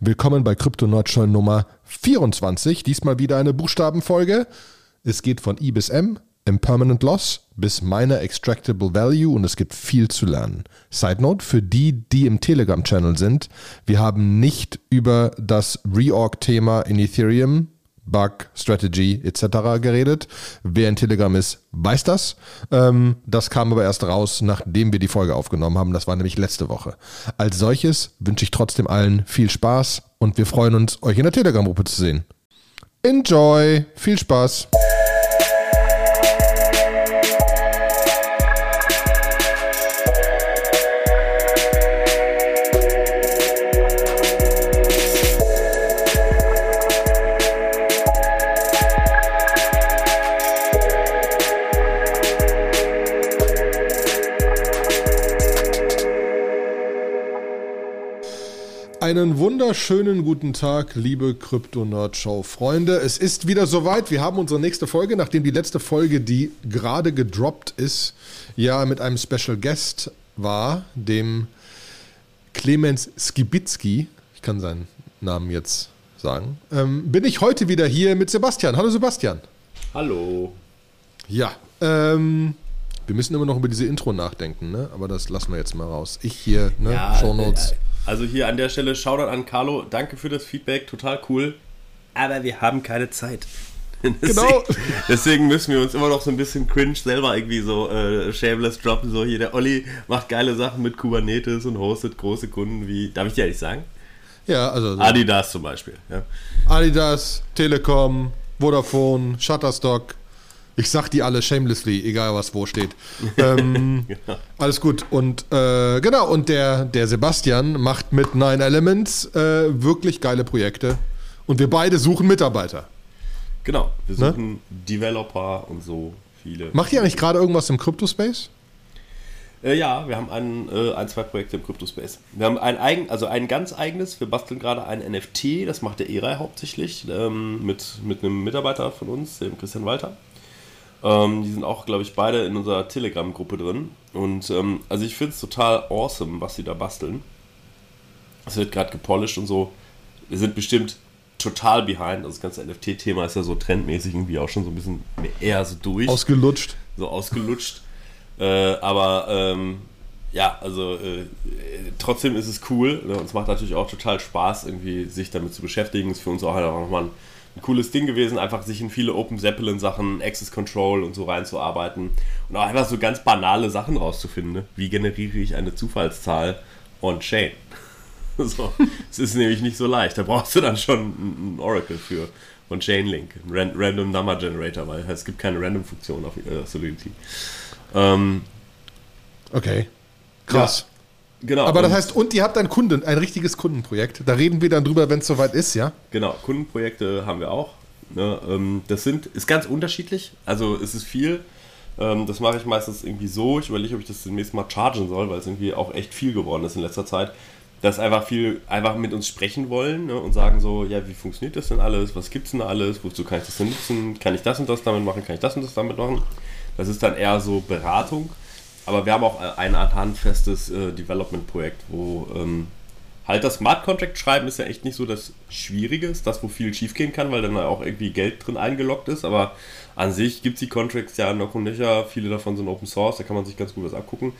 Willkommen bei Crypto Nordschau Nummer 24. Diesmal wieder eine Buchstabenfolge. Es geht von I bis M, Impermanent Loss bis Miner Extractable Value und es gibt viel zu lernen. Side Note für die, die im Telegram-Channel sind. Wir haben nicht über das Reorg-Thema in Ethereum Bug, Strategy etc. geredet. Wer in Telegram ist, weiß das. Ähm, das kam aber erst raus, nachdem wir die Folge aufgenommen haben. Das war nämlich letzte Woche. Als solches wünsche ich trotzdem allen viel Spaß und wir freuen uns, euch in der Telegram-Gruppe zu sehen. Enjoy! Viel Spaß! Einen wunderschönen guten Tag, liebe Krypto-Nerd-Show-Freunde. Es ist wieder soweit. Wir haben unsere nächste Folge, nachdem die letzte Folge, die gerade gedroppt ist, ja mit einem Special Guest war, dem Clemens Skibitzki. Ich kann seinen Namen jetzt sagen. Ähm, bin ich heute wieder hier mit Sebastian. Hallo Sebastian. Hallo. Ja, ähm, wir müssen immer noch über diese Intro nachdenken, ne? aber das lassen wir jetzt mal raus. Ich hier, ne? Ja, Shownotes. Äh, also hier an der Stelle Shoutout an Carlo. Danke für das Feedback, total cool. Aber wir haben keine Zeit. Deswegen, genau. Deswegen müssen wir uns immer noch so ein bisschen cringe selber irgendwie so äh, shameless droppen. So hier, der Olli macht geile Sachen mit Kubernetes und hostet große Kunden wie, darf ich dir ehrlich sagen? Ja, also. Adidas zum Beispiel. Ja. Adidas, Telekom, Vodafone, Shutterstock, ich sag die alle shamelessly, egal was wo steht. Ähm, genau. Alles gut. Und äh, genau, und der, der Sebastian macht mit Nine Elements äh, wirklich geile Projekte. Und wir beide suchen Mitarbeiter. Genau, wir ne? suchen ne? Developer und so viele. Macht ihr eigentlich gerade irgendwas im Crypto-Space? Äh, ja, wir haben ein, äh, ein, zwei Projekte im Crypto-Space. Wir haben ein eigen, also ein ganz eigenes, wir basteln gerade ein NFT, das macht der ERA hauptsächlich, ähm, mit, mit einem Mitarbeiter von uns, dem Christian Walter. Ähm, die sind auch, glaube ich, beide in unserer Telegram-Gruppe drin. Und ähm, also ich finde es total awesome, was sie da basteln. Es wird gerade gepolished und so. Wir sind bestimmt total behind. Also das ganze NFT-Thema ist ja so trendmäßig irgendwie auch schon so ein bisschen eher so durch. Ausgelutscht. So ausgelutscht. äh, aber ähm, ja, also äh, trotzdem ist es cool. Ne? Und es macht natürlich auch total Spaß, irgendwie sich damit zu beschäftigen. Ist für uns auch halt auch nochmal ein ein cooles Ding gewesen, einfach sich in viele Open Zeppelin Sachen, Access Control und so reinzuarbeiten und auch einfach so ganz banale Sachen rauszufinden. Ne? Wie generiere ich eine Zufallszahl on-chain? so, es ist nämlich nicht so leicht. Da brauchst du dann schon ein Oracle für von Chainlink, ein Random Number Generator, weil es gibt keine Random-Funktion auf äh, Solidity. Ähm, okay. Krass. Genau. Aber das heißt, und ihr habt ein Kunden, ein richtiges Kundenprojekt. Da reden wir dann drüber, wenn es soweit ist, ja? Genau, Kundenprojekte haben wir auch. Ne, ähm, das sind, ist ganz unterschiedlich. Also es ist viel. Ähm, das mache ich meistens irgendwie so. Ich überlege, ob ich das demnächst mal chargen soll, weil es irgendwie auch echt viel geworden ist in letzter Zeit. Dass einfach viel einfach mit uns sprechen wollen ne, und sagen so, ja, wie funktioniert das denn alles? Was gibt es denn alles? Wozu kann ich das denn nutzen? Kann ich das und das damit machen? Kann ich das und das damit machen? Das ist dann eher so Beratung. Aber wir haben auch ein handfestes äh, Development-Projekt, wo ähm, halt das Smart Contract schreiben ist ja echt nicht so das Schwierige, ist das, wo viel schiefgehen kann, weil dann auch irgendwie Geld drin eingeloggt ist. Aber an sich gibt es die Contracts ja noch und nöcher. Viele davon sind Open Source, da kann man sich ganz gut was abgucken.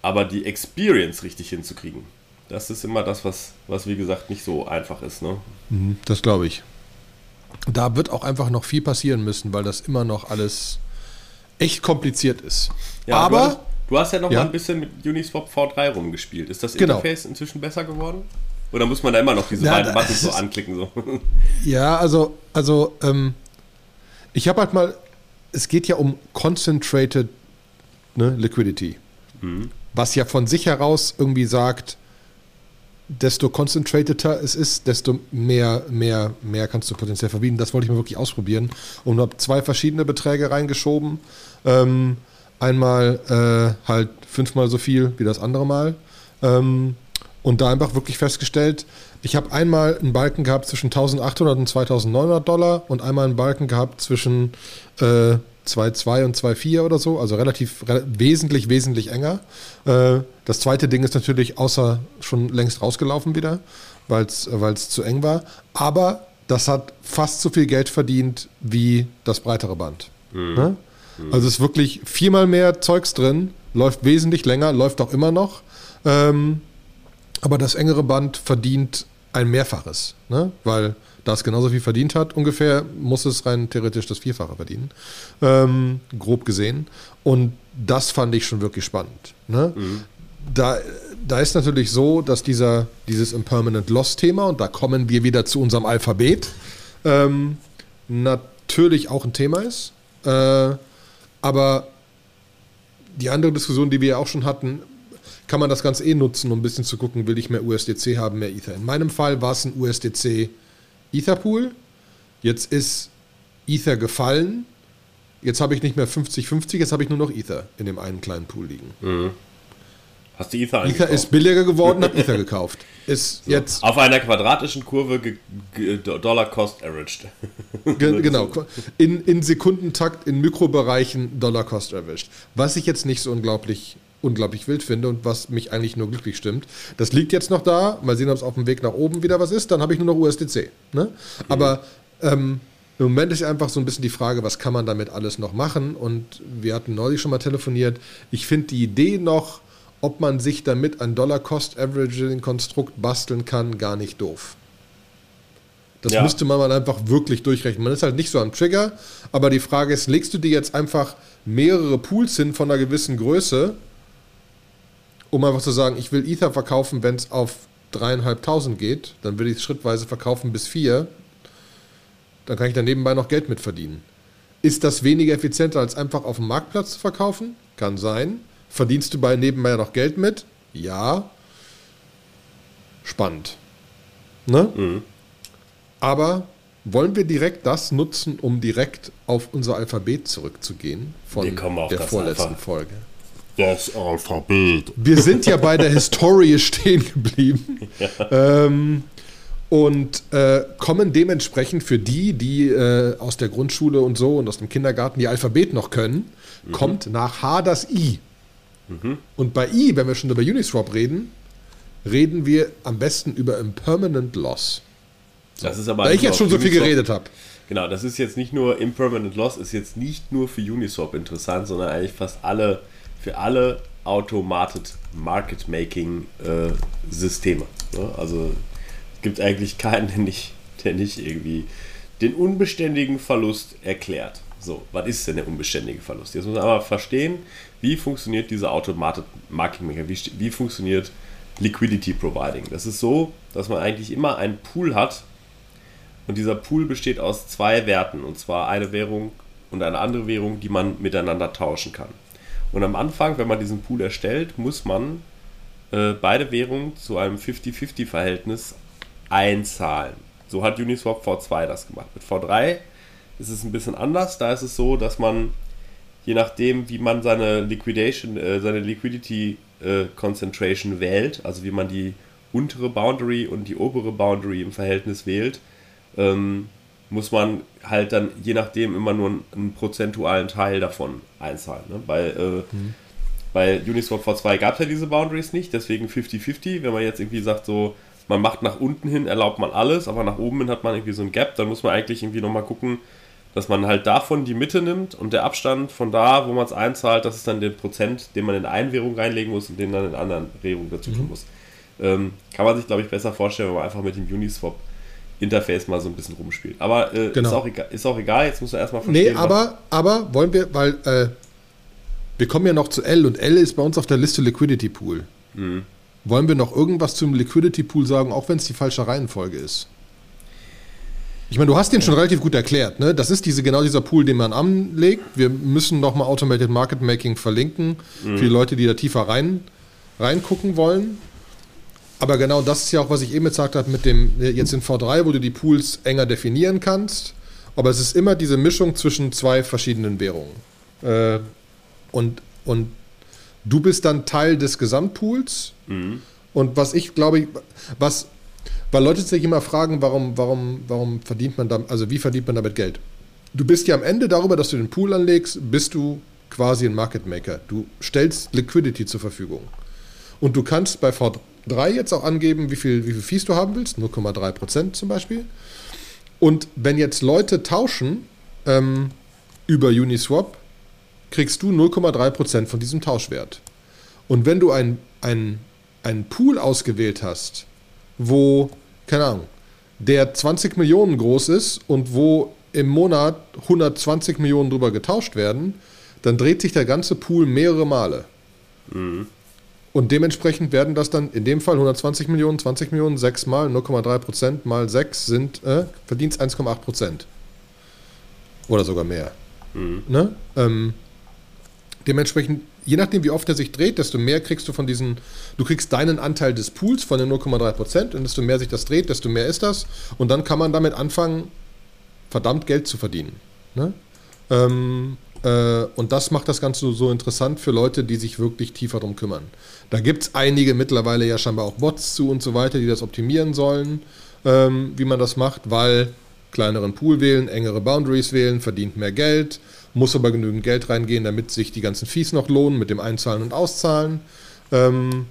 Aber die Experience richtig hinzukriegen, das ist immer das, was, was wie gesagt nicht so einfach ist. Ne? Mhm, das glaube ich. Da wird auch einfach noch viel passieren müssen, weil das immer noch alles echt kompliziert ist. Ja, aber Du hast ja noch ja. mal ein bisschen mit Uniswap V3 rumgespielt. Ist das genau. Interface inzwischen besser geworden? Oder muss man da immer noch diese ja, beiden Buttons so anklicken? So? Ja, also, also ähm, ich habe halt mal, es geht ja um Concentrated ne, Liquidity. Mhm. Was ja von sich heraus irgendwie sagt, desto concentrateder es ist, desto mehr, mehr, mehr kannst du potenziell verbieten. Das wollte ich mal wirklich ausprobieren und habe zwei verschiedene Beträge reingeschoben. Ähm, Einmal äh, halt fünfmal so viel wie das andere Mal. Ähm, und da einfach wirklich festgestellt, ich habe einmal einen Balken gehabt zwischen 1800 und 2900 Dollar und einmal einen Balken gehabt zwischen äh, 2,2 und 2,4 oder so, also relativ re wesentlich, wesentlich enger. Äh, das zweite Ding ist natürlich außer schon längst rausgelaufen wieder. weil es zu eng war. Aber das hat fast so viel Geld verdient wie das breitere Band. Mhm. Ne? Also es ist wirklich viermal mehr Zeugs drin, läuft wesentlich länger, läuft auch immer noch. Ähm, aber das engere Band verdient ein Mehrfaches, ne? weil da es genauso viel verdient hat, ungefähr muss es rein theoretisch das Vierfache verdienen, ähm, grob gesehen. Und das fand ich schon wirklich spannend. Ne? Mhm. Da, da ist natürlich so, dass dieser, dieses Impermanent Loss-Thema, und da kommen wir wieder zu unserem Alphabet, ähm, natürlich auch ein Thema ist. Äh, aber die andere Diskussion, die wir ja auch schon hatten, kann man das Ganze eh nutzen, um ein bisschen zu gucken, will ich mehr USDC haben, mehr Ether. In meinem Fall war es ein USDC Ether Pool. Jetzt ist Ether gefallen. Jetzt habe ich nicht mehr 50-50, jetzt habe ich nur noch Ether in dem einen kleinen Pool liegen. Mhm. Hast du Ether Ether ist billiger geworden, habe Ether gekauft. Ist so. jetzt auf einer quadratischen Kurve Dollar Cost Averaged. genau. In, in Sekundentakt in Mikrobereichen Dollar Cost Averaged. Was ich jetzt nicht so unglaublich unglaublich wild finde und was mich eigentlich nur glücklich stimmt. Das liegt jetzt noch da. Mal sehen, ob es auf dem Weg nach oben wieder was ist. Dann habe ich nur noch USDC. Ne? Mhm. Aber ähm, im Moment ist einfach so ein bisschen die Frage, was kann man damit alles noch machen? Und wir hatten neulich schon mal telefoniert. Ich finde die Idee noch, ob man sich damit ein Dollar-Cost-Averaging-Konstrukt basteln kann, gar nicht doof. Das ja. müsste man mal einfach wirklich durchrechnen. Man ist halt nicht so am Trigger, aber die Frage ist, legst du dir jetzt einfach mehrere Pools hin von einer gewissen Größe um einfach zu sagen, ich will Ether verkaufen, wenn es auf dreieinhalbtausend geht, dann will ich es schrittweise verkaufen bis vier. Dann kann ich da nebenbei noch Geld mit verdienen. Ist das weniger effizienter, als einfach auf dem Marktplatz zu verkaufen? Kann sein. Verdienst du bei nebenbei noch Geld mit? Ja. Spannend. Ne? Mhm. Aber wollen wir direkt das nutzen, um direkt auf unser Alphabet zurückzugehen von der vorletzten Alpha. Folge? Das Alphabet. Wir sind ja bei der Historie stehen geblieben. Ja. Ähm, und äh, kommen dementsprechend für die, die äh, aus der Grundschule und so und aus dem Kindergarten die Alphabet noch können, mhm. kommt nach H das I. Mhm. Und bei I, wenn wir schon über Uniswap reden, reden wir am besten über Impermanent Loss. So. Das ist aber Weil ich jetzt schon so viel geredet habe. Genau, das ist jetzt nicht nur Impermanent Loss, ist jetzt nicht nur für Uniswap interessant, sondern eigentlich fast alle für alle Automated Market Making äh, Systeme. Ne? Also es gibt eigentlich keinen, der nicht, der nicht irgendwie den unbeständigen Verlust erklärt. So, was ist denn der unbeständige Verlust? Jetzt muss man aber verstehen, wie funktioniert dieser Automated Market Maker, wie, wie funktioniert Liquidity Providing. Das ist so, dass man eigentlich immer einen Pool hat und dieser Pool besteht aus zwei Werten und zwar eine Währung und eine andere Währung, die man miteinander tauschen kann. Und am Anfang, wenn man diesen Pool erstellt, muss man äh, beide Währungen zu einem 50-50-Verhältnis einzahlen. So hat Uniswap V2 das gemacht. Mit V3 ist es ein bisschen anders. Da ist es so, dass man je nachdem, wie man seine Liquidation, äh, seine Liquidity äh, Concentration wählt, also wie man die untere Boundary und die obere Boundary im Verhältnis wählt, ähm, muss man halt dann je nachdem immer nur einen, einen prozentualen Teil davon einzahlen. Ne? Bei, äh, mhm. bei Uniswap V2 gab es ja diese Boundaries nicht, deswegen 50-50. Wenn man jetzt irgendwie sagt, so, man macht nach unten hin, erlaubt man alles, aber nach oben hin hat man irgendwie so ein Gap, dann muss man eigentlich irgendwie nochmal gucken, dass man halt davon die Mitte nimmt und der Abstand von da, wo man es einzahlt, das ist dann der Prozent, den man in eine Währung reinlegen muss und den dann in anderen Währungen dazu tun mhm. muss. Ähm, kann man sich, glaube ich, besser vorstellen, wenn man einfach mit dem Uniswap Interface mal so ein bisschen rumspielt. Aber äh, genau. ist, auch egal, ist auch egal, jetzt muss er erstmal verstehen. Nee, aber, aber wollen wir, weil äh, wir kommen ja noch zu L und L ist bei uns auf der Liste Liquidity Pool. Mhm. Wollen wir noch irgendwas zum Liquidity Pool sagen, auch wenn es die falsche Reihenfolge ist? Ich meine, du hast den schon relativ gut erklärt. Ne? Das ist diese, genau dieser Pool, den man anlegt. Wir müssen nochmal Automated Market Making verlinken mhm. für die Leute, die da tiefer rein, reingucken wollen. Aber genau das ist ja auch, was ich eben gesagt habe mit dem, jetzt in V3, wo du die Pools enger definieren kannst. Aber es ist immer diese Mischung zwischen zwei verschiedenen Währungen. Äh, und, und du bist dann Teil des Gesamtpools. Mhm. Und was ich glaube, was, weil Leute sich immer fragen, warum, warum, warum verdient man damit, also wie verdient man damit Geld? Du bist ja am Ende darüber, dass du den Pool anlegst, bist du quasi ein Market Maker. Du stellst Liquidity zur Verfügung. Und du kannst bei V3 3 jetzt auch angeben, wie viel, wie viel Fees du haben willst, 0,3% zum Beispiel. Und wenn jetzt Leute tauschen ähm, über Uniswap, kriegst du 0,3% von diesem Tauschwert. Und wenn du einen ein Pool ausgewählt hast, wo, keine Ahnung, der 20 Millionen groß ist und wo im Monat 120 Millionen drüber getauscht werden, dann dreht sich der ganze Pool mehrere Male. Mhm. Und dementsprechend werden das dann in dem Fall 120 Millionen, 20 Millionen, 6 mal 0,3 Prozent mal 6 sind äh, Verdienst 1,8 Prozent. Oder sogar mehr. Mhm. Ne? Ähm, dementsprechend, je nachdem, wie oft er sich dreht, desto mehr kriegst du von diesen, du kriegst deinen Anteil des Pools von den 0,3 Prozent und desto mehr sich das dreht, desto mehr ist das. Und dann kann man damit anfangen, verdammt Geld zu verdienen. Ne? Ähm, äh, und das macht das Ganze so interessant für Leute, die sich wirklich tiefer darum kümmern. Da gibt es einige mittlerweile ja scheinbar auch Bots zu und so weiter, die das optimieren sollen, ähm, wie man das macht, weil kleineren Pool wählen, engere Boundaries wählen, verdient mehr Geld, muss aber genügend Geld reingehen, damit sich die ganzen Fees noch lohnen mit dem Einzahlen und Auszahlen. Ähm,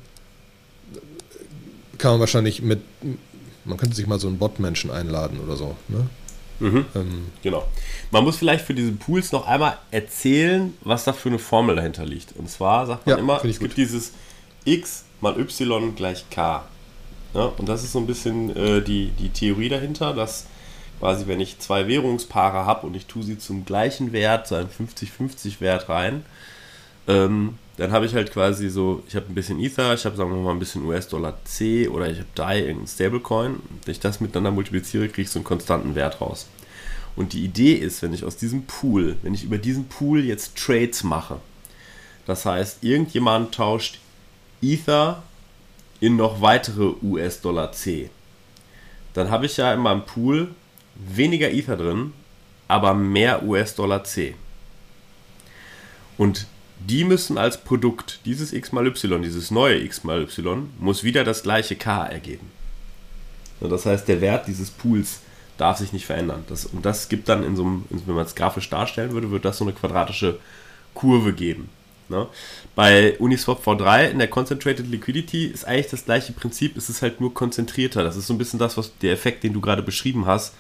kann man wahrscheinlich mit, man könnte sich mal so einen Bot-Menschen einladen oder so. Ne? Mhm. Ähm, genau. Man muss vielleicht für diese Pools noch einmal erzählen, was da für eine Formel dahinter liegt. Und zwar sagt man ja, immer, es gibt dieses x mal y gleich k. Ja, und das ist so ein bisschen äh, die, die Theorie dahinter, dass quasi, wenn ich zwei Währungspaare habe und ich tue sie zum gleichen Wert, so einen 50-50 Wert rein, ähm, dann habe ich halt quasi so, ich habe ein bisschen Ether, ich habe sagen wir mal ein bisschen US-Dollar C oder ich habe DAI, irgendein Stablecoin. Wenn ich das miteinander multipliziere, kriege ich so einen konstanten Wert raus. Und die Idee ist, wenn ich aus diesem Pool, wenn ich über diesen Pool jetzt Trades mache, das heißt, irgendjemand tauscht Ether in noch weitere US-Dollar C, dann habe ich ja in meinem Pool weniger Ether drin, aber mehr US-Dollar C. Und die müssen als Produkt dieses x mal y, dieses neue x mal y, muss wieder das gleiche k ergeben. Das heißt, der Wert dieses Pools darf sich nicht verändern. Das, und das gibt dann in so einem, wenn man es grafisch darstellen würde, wird das so eine quadratische Kurve geben. Ne? Bei Uniswap V3 in der Concentrated Liquidity ist eigentlich das gleiche Prinzip, es ist halt nur konzentrierter. Das ist so ein bisschen das, was der Effekt, den du gerade beschrieben hast,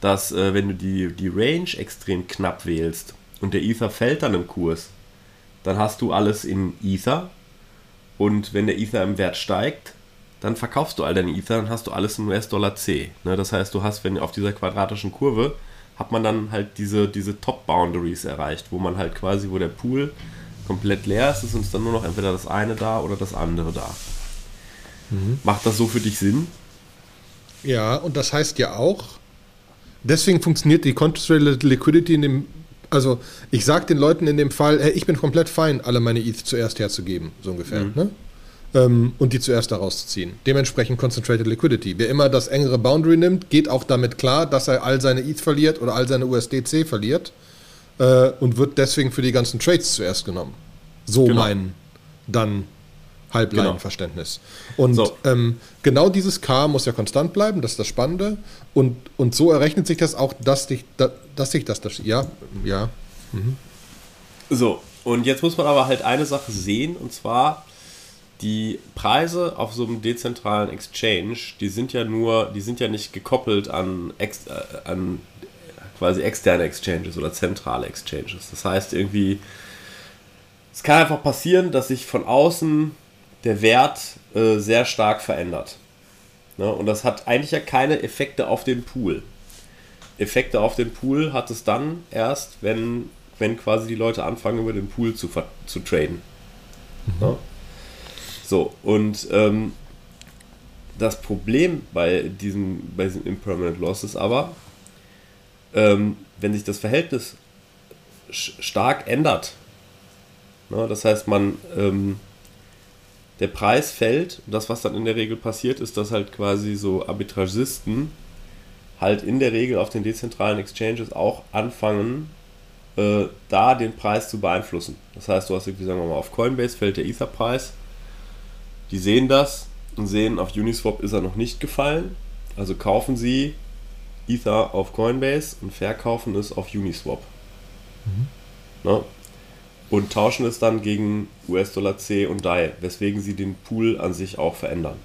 dass äh, wenn du die, die Range extrem knapp wählst und der Ether fällt dann im Kurs, dann hast du alles in Ether und wenn der Ether im Wert steigt, dann verkaufst du all deine Ether, dann hast du alles in US-Dollar C. Ne? Das heißt, du hast, wenn auf dieser quadratischen Kurve, hat man dann halt diese, diese Top-Boundaries erreicht, wo man halt quasi, wo der Pool komplett leer ist, ist uns dann nur noch entweder das eine da oder das andere da. Mhm. Macht das so für dich Sinn? Ja, und das heißt ja auch, deswegen funktioniert die Concentrated Liquidity in dem, also ich sage den Leuten in dem Fall, hey, ich bin komplett fein, alle meine ETH zuerst herzugeben, so ungefähr. Mhm. Ne? ähm, und die zuerst daraus ziehen. Dementsprechend Concentrated Liquidity. Wer immer das engere Boundary nimmt, geht auch damit klar, dass er all seine ETH verliert oder all seine USDC verliert äh, und wird deswegen für die ganzen Trades zuerst genommen. So genau. mein dann Halbleinenverständnis. Genau. Und so. ähm, genau dieses K muss ja konstant bleiben, das ist das Spannende. Und, und so errechnet sich das auch, dass sich dass, dass sich das, das ja, ja. Mhm. So, und jetzt muss man aber halt eine Sache sehen, und zwar die Preise auf so einem dezentralen Exchange, die sind ja nur, die sind ja nicht gekoppelt an, ex, äh, an quasi externe Exchanges oder zentrale Exchanges. Das heißt irgendwie, es kann einfach passieren, dass sich von außen der Wert äh, sehr stark verändert. Ne? Und das hat eigentlich ja keine Effekte auf den Pool. Effekte auf den Pool hat es dann erst, wenn, wenn quasi die Leute anfangen, über den Pool zu, zu traden. Mhm. Ne? So, und ähm, das Problem bei diesem, bei diesem Impermanent Loss ist aber, ähm, wenn sich das Verhältnis stark ändert, ne, das heißt, man, ähm, der Preis fällt, und das, was dann in der Regel passiert, ist, dass halt quasi so Arbitragisten halt in der Regel auf den dezentralen Exchanges auch anfangen, äh, da den Preis zu beeinflussen. Das heißt, du hast irgendwie, sagen wir mal, auf Coinbase fällt der Ether-Preis die sehen das und sehen, auf Uniswap ist er noch nicht gefallen. Also kaufen sie Ether auf Coinbase und verkaufen es auf Uniswap. Mhm. Ne? Und tauschen es dann gegen US-Dollar C und DAI, weswegen sie den Pool an sich auch verändern.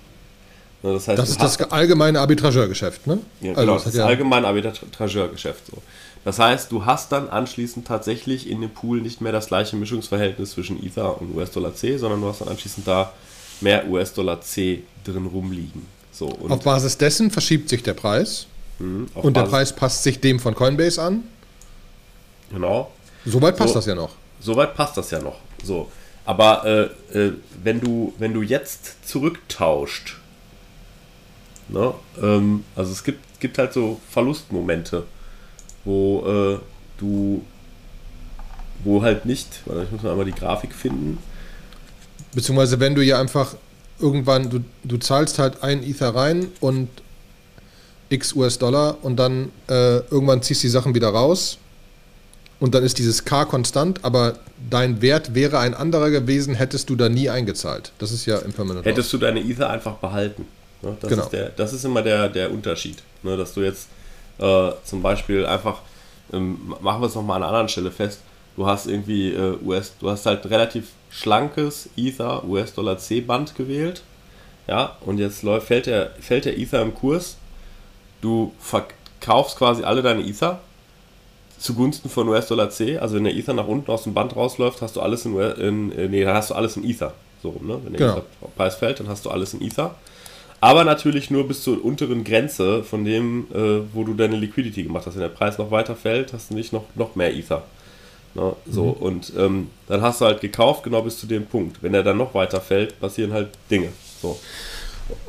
Ne, das, heißt, das ist das allgemeine Arbitrageurgeschäft, ne? Ja, also genau, das, das ja allgemeine Arbitrageurgeschäft. So. Das heißt, du hast dann anschließend tatsächlich in dem Pool nicht mehr das gleiche Mischungsverhältnis zwischen Ether und US-Dollar C, sondern du hast dann anschließend da mehr US-Dollar C drin rumliegen. So, Auf Basis dessen verschiebt sich der Preis. Mhm, und der Preis passt sich dem von Coinbase an. Genau. Soweit passt so, das ja noch. Soweit passt das ja noch. So. Aber äh, äh, wenn, du, wenn du jetzt zurücktauscht, ne, ähm, also es gibt, gibt halt so Verlustmomente, wo äh, du, wo halt nicht, warte, ich muss mal einmal die Grafik finden. Beziehungsweise wenn du ja einfach irgendwann, du, du zahlst halt ein Ether rein und x US-Dollar und dann äh, irgendwann ziehst du die Sachen wieder raus und dann ist dieses K konstant, aber dein Wert wäre ein anderer gewesen, hättest du da nie eingezahlt. Das ist ja im Permanent. Hättest Loss. du deine Ether einfach behalten. Ne? Das, genau. ist der, das ist immer der, der Unterschied. Ne? Dass du jetzt äh, zum Beispiel einfach, ähm, machen wir es nochmal an einer anderen Stelle fest, du hast irgendwie äh, US, du hast halt ein relativ schlankes Ether US-Dollar C-Band gewählt. Ja, und jetzt läuft, fällt, der, fällt der Ether im Kurs. Du verkaufst quasi alle deine Ether zugunsten von US-Dollar C. Also wenn der Ether nach unten aus dem Band rausläuft, hast du alles in, in nee, dann hast du alles in Ether. So, ne? Wenn der genau. Ether-Preis fällt, dann hast du alles in Ether. Aber natürlich nur bis zur unteren Grenze von dem, äh, wo du deine Liquidity gemacht hast. Wenn der Preis noch weiter fällt, hast du nicht noch, noch mehr Ether. Ne? So, mhm. und ähm, dann hast du halt gekauft, genau bis zu dem Punkt. Wenn er dann noch weiter fällt, passieren halt Dinge. So.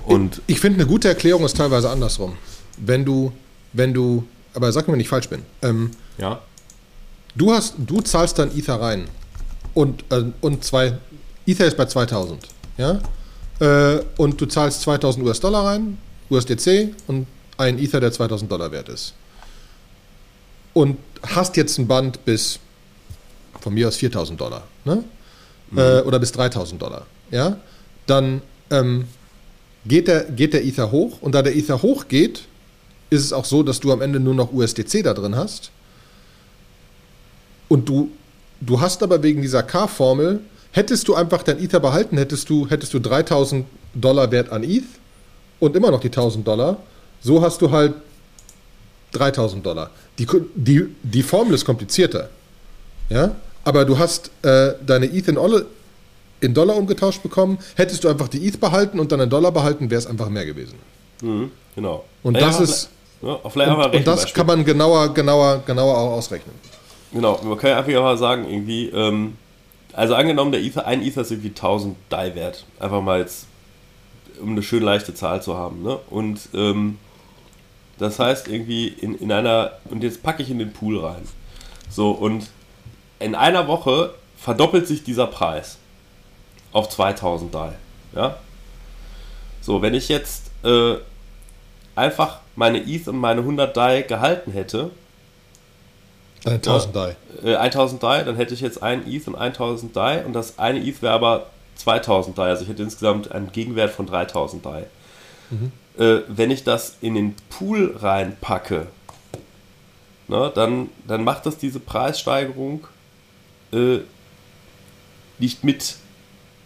Und ich, ich finde, eine gute Erklärung ist teilweise andersrum. Wenn du, wenn du, aber sag mir, wenn ich falsch bin. Ähm, ja. Du, hast, du zahlst dann Ether rein. Und, äh, und zwei, Ether ist bei 2000. Ja? Äh, und du zahlst 2000 US-Dollar rein, USDC und ein Ether, der 2000 Dollar wert ist. Und hast jetzt ein Band bis, von mir aus 4000 Dollar. Ne? Mhm. Äh, oder bis 3000 Dollar. Ja? Dann ähm, geht, der, geht der Ether hoch. Und da der Ether hochgeht, ist es auch so, dass du am Ende nur noch USDC da drin hast und du, du hast aber wegen dieser K-Formel, hättest du einfach dein Ether behalten, hättest du, hättest du 3000 Dollar Wert an ETH und immer noch die 1000 Dollar. So hast du halt 3000 Dollar. Die, die, die Formel ist komplizierter. Ja? Aber du hast äh, deine ETH in, in, Dollar umgetauscht bekommen. Hättest du einfach die ETH behalten und dann in Dollar behalten, wäre es einfach mehr gewesen. Mhm, genau. Und das ist. Ja, und, und das kann man genauer, genauer, genauer auch ausrechnen. Genau, man kann ja einfach mal sagen, irgendwie, ähm, also angenommen, der Ether, ein Ether ist irgendwie 1000 DAI wert. Einfach mal jetzt, um eine schön leichte Zahl zu haben. Ne? Und ähm, das heißt irgendwie in, in einer, und jetzt packe ich in den Pool rein. So, und in einer Woche verdoppelt sich dieser Preis auf 2000 DAI. Ja? So, wenn ich jetzt äh, einfach meine ETH und meine 100 DAI gehalten hätte, 1000 DAI. Äh, 1000 DAI, dann hätte ich jetzt ein ETH und 1000 DAI und das eine ETH wäre aber 2000 DAI. Also ich hätte insgesamt einen Gegenwert von 3000 DAI. Mhm. Äh, wenn ich das in den Pool reinpacke, ne, dann, dann macht das diese Preissteigerung äh, nicht mit.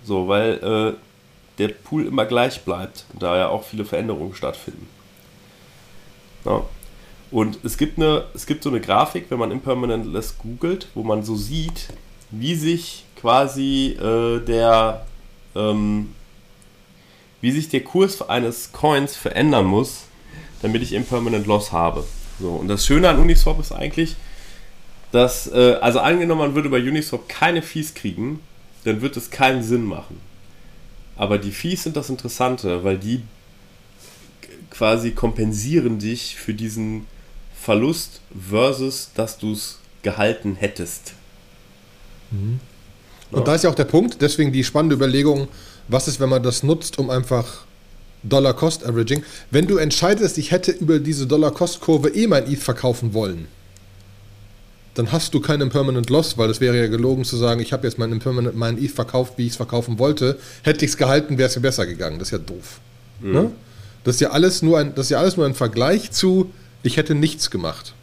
So, weil äh, der Pool immer gleich bleibt und da ja auch viele Veränderungen stattfinden. Ja. Und es gibt, eine, es gibt so eine Grafik, wenn man Impermanentless googelt, wo man so sieht, wie sich quasi äh, der ähm, wie sich der Kurs eines Coins verändern muss, damit ich Impermanent Loss habe. So, und das Schöne an Uniswap ist eigentlich, dass, äh, also angenommen, man würde bei Uniswap keine Fees kriegen, dann wird es keinen Sinn machen. Aber die Fees sind das Interessante, weil die quasi kompensieren dich für diesen Verlust versus, dass du es gehalten hättest. Mhm. Und ja. da ist ja auch der Punkt, deswegen die spannende Überlegung, was ist, wenn man das nutzt, um einfach Dollar-Cost-Averaging. Wenn du entscheidest, ich hätte über diese Dollar-Cost-Kurve eh mein ETH verkaufen wollen, dann hast du keinen Permanent Loss, weil es wäre ja gelogen zu sagen, ich habe jetzt meinen Permanent, meinen ETH verkauft, wie ich es verkaufen wollte. Hätte ich es gehalten, wäre es mir besser gegangen. Das ist ja doof. Mhm. Ne? Das ist ja alles nur ein, das ist ja alles nur ein Vergleich zu, ich hätte nichts gemacht.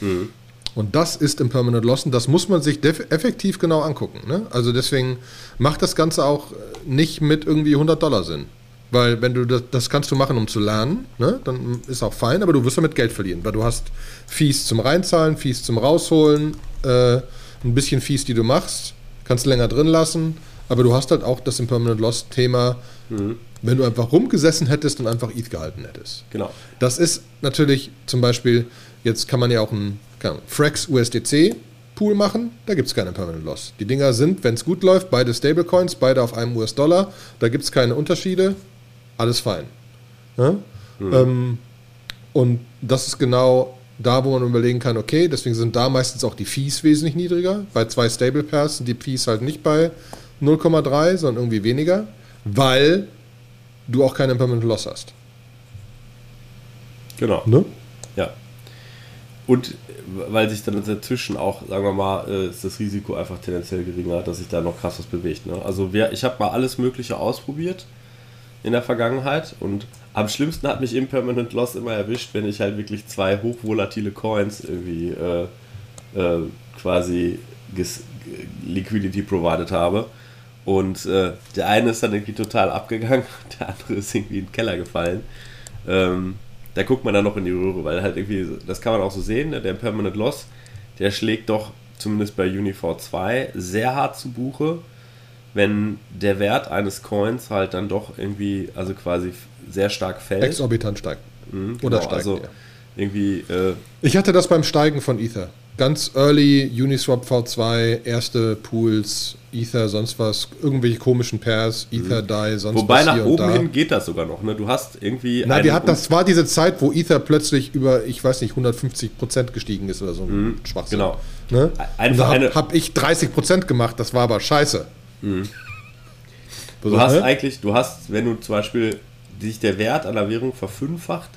Mhm. Und das ist im Permanent Loss und das muss man sich effektiv genau angucken. Ne? Also deswegen macht das Ganze auch nicht mit irgendwie 100 Dollar Sinn. Weil wenn du das, das kannst du machen, um zu lernen, ne? dann ist auch fein, aber du wirst damit Geld verlieren, weil du hast Fees zum Reinzahlen, Fees zum Rausholen, äh, ein bisschen Fees, die du machst, kannst länger drin lassen, aber du hast halt auch das Impermanent Loss Thema, mhm. wenn du einfach rumgesessen hättest und einfach ETH gehalten hättest. Genau. Das ist natürlich zum Beispiel, jetzt kann man ja auch einen Frax USDC Pool machen, da gibt es keine Permanent Loss. Die Dinger sind, wenn es gut läuft, beide Stablecoins, beide auf einem US-Dollar, da gibt es keine Unterschiede, alles fein. Ja? Mhm. Ähm, und das ist genau da, wo man überlegen kann, okay, deswegen sind da meistens auch die Fees wesentlich niedriger. Bei zwei Stable Pairs sind die Fees halt nicht bei 0,3, sondern irgendwie weniger, weil du auch keinen Permanent Loss hast. Genau. Ne? Ja. Und weil sich dann dazwischen auch, sagen wir mal, äh, ist das Risiko einfach tendenziell geringer, dass sich da noch krass was bewegt. Ne? Also wer, ich habe mal alles Mögliche ausprobiert in der Vergangenheit und am schlimmsten hat mich Impermanent Loss immer erwischt, wenn ich halt wirklich zwei hochvolatile Coins irgendwie äh, äh, quasi Liquidity provided habe. Und äh, der eine ist dann irgendwie total abgegangen, der andere ist irgendwie in den Keller gefallen. Ähm, da guckt man dann noch in die Röhre, weil halt irgendwie, das kann man auch so sehen, ne? der Permanent Loss, der schlägt doch zumindest bei Unifor 2 sehr hart zu Buche, wenn der Wert eines Coins halt dann doch irgendwie, also quasi sehr stark fällt. Exorbitant steigt. Mhm, genau, Oder steigt, also ja. irgendwie. Äh, ich hatte das beim Steigen von Ether. Ganz early Uniswap V2, erste Pools, Ether, sonst was, irgendwelche komischen Pairs, Ether, mhm. DAI, sonst Wobei was. Wobei nach oben hin geht das sogar noch. Ne? Du hast irgendwie. Nein, die hat, das war diese Zeit, wo Ether plötzlich über, ich weiß nicht, 150 Prozent gestiegen ist oder so mhm, Schwachsinn. Genau. Ne? Einfach da habe hab ich 30 Prozent gemacht, das war aber scheiße. Mhm. Du hast eigentlich, du hast, wenn du zum Beispiel sich der Wert einer Währung verfünffacht,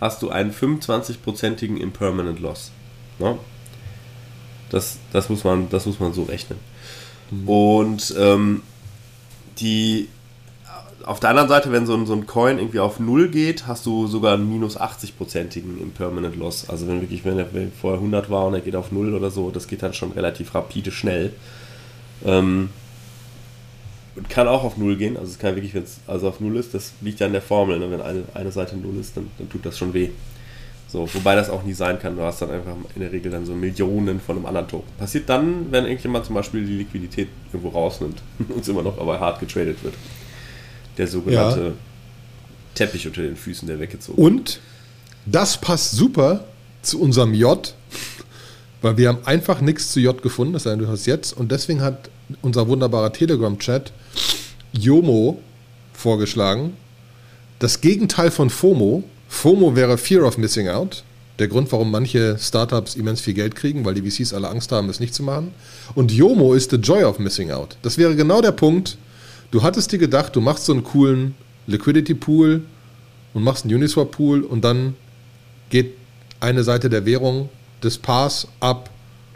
hast du einen 25-prozentigen Impermanent Loss. Ne? Das, das, muss man, das muss man so rechnen. Mhm. Und ähm, die auf der anderen Seite, wenn so ein, so ein Coin irgendwie auf Null geht, hast du sogar einen minus 80-prozentigen Impermanent Loss. Also wenn wirklich, wenn er vorher 100 war und er geht auf Null oder so, das geht dann schon relativ rapide schnell. Ähm, und kann auch auf Null gehen, also es kann wirklich, wenn es also auf Null ist, das liegt ja an der Formel. Ne? Wenn eine, eine Seite Null ist, dann, dann tut das schon weh. So, wobei das auch nie sein kann. Du hast dann einfach in der Regel dann so Millionen von einem anderen Token. Passiert dann, wenn irgendjemand zum Beispiel die Liquidität irgendwo rausnimmt und es immer noch aber hart getradet wird. Der sogenannte ja. Teppich unter den Füßen, der weggezogen wird. Und das passt super zu unserem J, weil wir haben einfach nichts zu J gefunden, das heißt, du hast jetzt. Und deswegen hat unser wunderbarer Telegram-Chat Yomo vorgeschlagen. Das Gegenteil von FOMO, FOMO wäre Fear of Missing Out. Der Grund, warum manche Startups immens viel Geld kriegen, weil die VCs alle Angst haben, es nicht zu machen. Und YOMO ist the Joy of Missing Out. Das wäre genau der Punkt. Du hattest dir gedacht, du machst so einen coolen Liquidity Pool und machst einen Uniswap Pool und dann geht eine Seite der Währung des Pars ab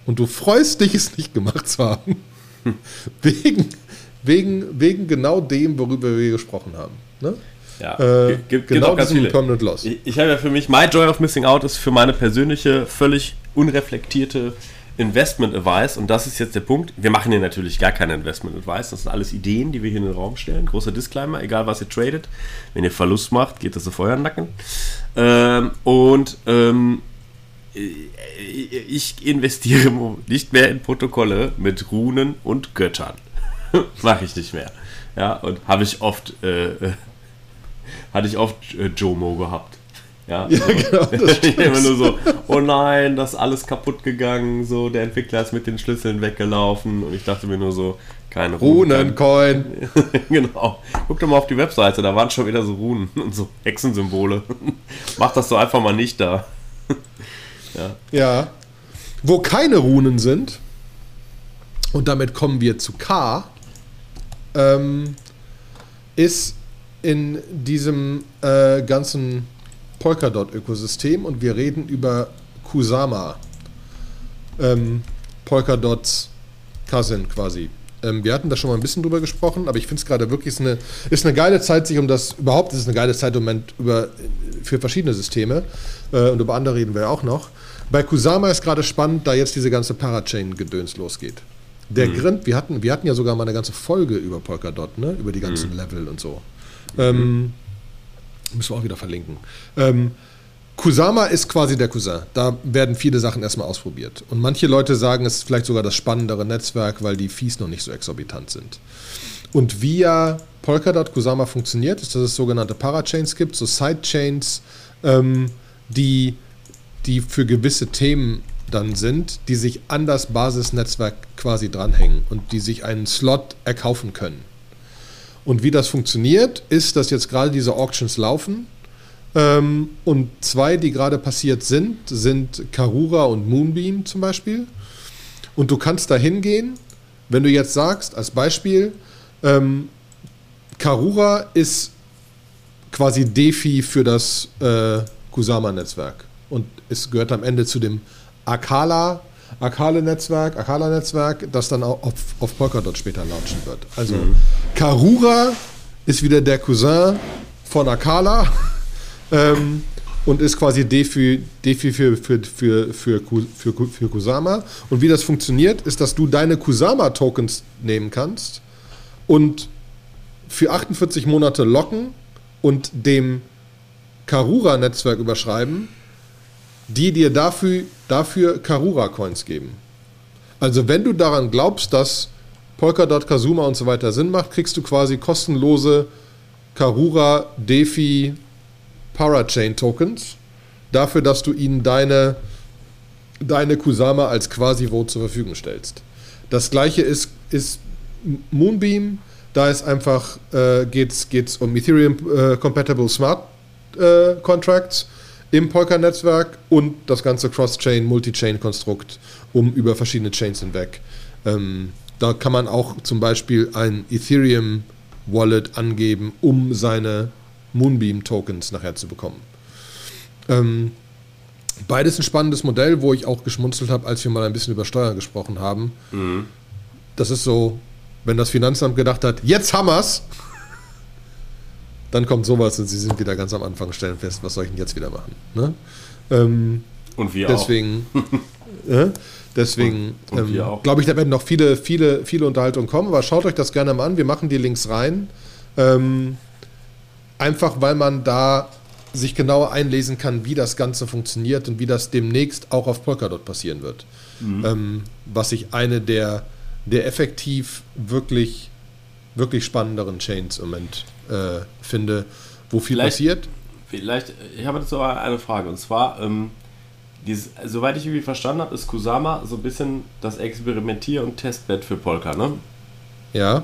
und du freust dich, es nicht gemacht zu haben. wegen, wegen, wegen genau dem, worüber wir gesprochen haben. Ne? Ja, äh, gibt, genau gibt diesem Permanent Loss. Ich, ich habe ja für mich, My Joy of Missing Out ist für meine persönliche, völlig unreflektierte Investment Advice und das ist jetzt der Punkt. Wir machen hier natürlich gar keine Investment Advice, das sind alles Ideen, die wir hier in den Raum stellen. Großer Disclaimer, egal was ihr tradet. Wenn ihr Verlust macht, geht das auf euren Nacken. Ähm, und ähm, ich investiere nicht mehr in Protokolle mit Runen und Göttern. Mache ich nicht mehr. Ja, und habe ich oft äh, hatte ich oft äh, Jomo gehabt. Ja, ja genau. immer nur so, oh nein, das ist alles kaputt gegangen, so, der Entwickler ist mit den Schlüsseln weggelaufen und ich dachte mir nur so, keine Runencoin. genau. Guck doch mal auf die Webseite, da waren schon wieder so Runen und so Hexensymbole. Mach das doch einfach mal nicht da. ja. ja. Wo keine Runen sind, und damit kommen wir zu K, ähm, ist in diesem äh, ganzen Polkadot-Ökosystem und wir reden über Kusama. Ähm, Polkadots Cousin quasi. Ähm, wir hatten da schon mal ein bisschen drüber gesprochen, aber ich finde es gerade wirklich ist eine, ist eine geile Zeit, sich um das, überhaupt ist es eine geile Zeit im Moment über, für verschiedene Systeme äh, und über andere reden wir ja auch noch. Bei Kusama ist gerade spannend, da jetzt diese ganze Parachain-Gedöns losgeht. Der mhm. Grund, wir hatten, wir hatten ja sogar mal eine ganze Folge über Polkadot, ne? über die ganzen mhm. Level und so. Ähm, Müssen wir auch wieder verlinken. Ähm, Kusama ist quasi der Cousin. Da werden viele Sachen erstmal ausprobiert. Und manche Leute sagen, es ist vielleicht sogar das spannendere Netzwerk, weil die Fees noch nicht so exorbitant sind. Und via Polkadot Kusama funktioniert, ist, dass es sogenannte Parachains gibt, so Sidechains, ähm, die, die für gewisse Themen dann sind, die sich an das Basisnetzwerk quasi dranhängen und die sich einen Slot erkaufen können. Und wie das funktioniert, ist, dass jetzt gerade diese Auctions laufen. Ähm, und zwei, die gerade passiert sind, sind Karura und Moonbeam zum Beispiel. Und du kannst da hingehen, wenn du jetzt sagst, als Beispiel, ähm, Karura ist quasi Defi für das äh, Kusama-Netzwerk und es gehört am Ende zu dem Akala Akale-Netzwerk, Akala-Netzwerk, das dann auch auf, auf Polkadot später launchen wird. Also mhm. Karura ist wieder der Cousin von Akala ähm, und ist quasi Defi, Defi für, für, für, für, für, für Kusama. Und wie das funktioniert, ist, dass du deine Kusama-Tokens nehmen kannst und für 48 Monate locken und dem Karura-Netzwerk überschreiben die dir dafür, dafür Karura-Coins geben. Also wenn du daran glaubst, dass Polkadot, Kazuma und so weiter Sinn macht, kriegst du quasi kostenlose Karura, Defi, Parachain Tokens dafür, dass du ihnen deine, deine Kusama als Quasi-Vote zur Verfügung stellst. Das gleiche ist, ist Moonbeam, da ist einfach, äh, geht es um Ethereum-compatible äh, Smart äh, Contracts im Polka-Netzwerk und das ganze Cross-Chain, Multi-Chain-Konstrukt um über verschiedene Chains hinweg. Ähm, da kann man auch zum Beispiel ein Ethereum-Wallet angeben, um seine Moonbeam-Tokens nachher zu bekommen. Ähm, beides ein spannendes Modell, wo ich auch geschmunzelt habe, als wir mal ein bisschen über Steuern gesprochen haben. Mhm. Das ist so, wenn das Finanzamt gedacht hat, jetzt haben wir's dann kommt sowas und sie sind wieder ganz am Anfang, stellen fest, was soll ich denn jetzt wieder machen? Ne? Ähm, und wir deswegen, auch. äh, deswegen ähm, glaube ich, da werden noch viele, viele, viele Unterhaltungen kommen, aber schaut euch das gerne mal an. Wir machen die Links rein. Ähm, einfach weil man da sich genauer einlesen kann, wie das Ganze funktioniert und wie das demnächst auch auf Polkadot passieren wird. Mhm. Ähm, was ich eine der, der effektiv wirklich, wirklich spannenderen Chains im Moment äh, finde, wo viel vielleicht, passiert. Vielleicht, ich habe dazu aber eine Frage und zwar, ähm, dieses, soweit ich irgendwie verstanden habe, ist Kusama so ein bisschen das Experimentier- und Testbett für Polka, ne? Ja.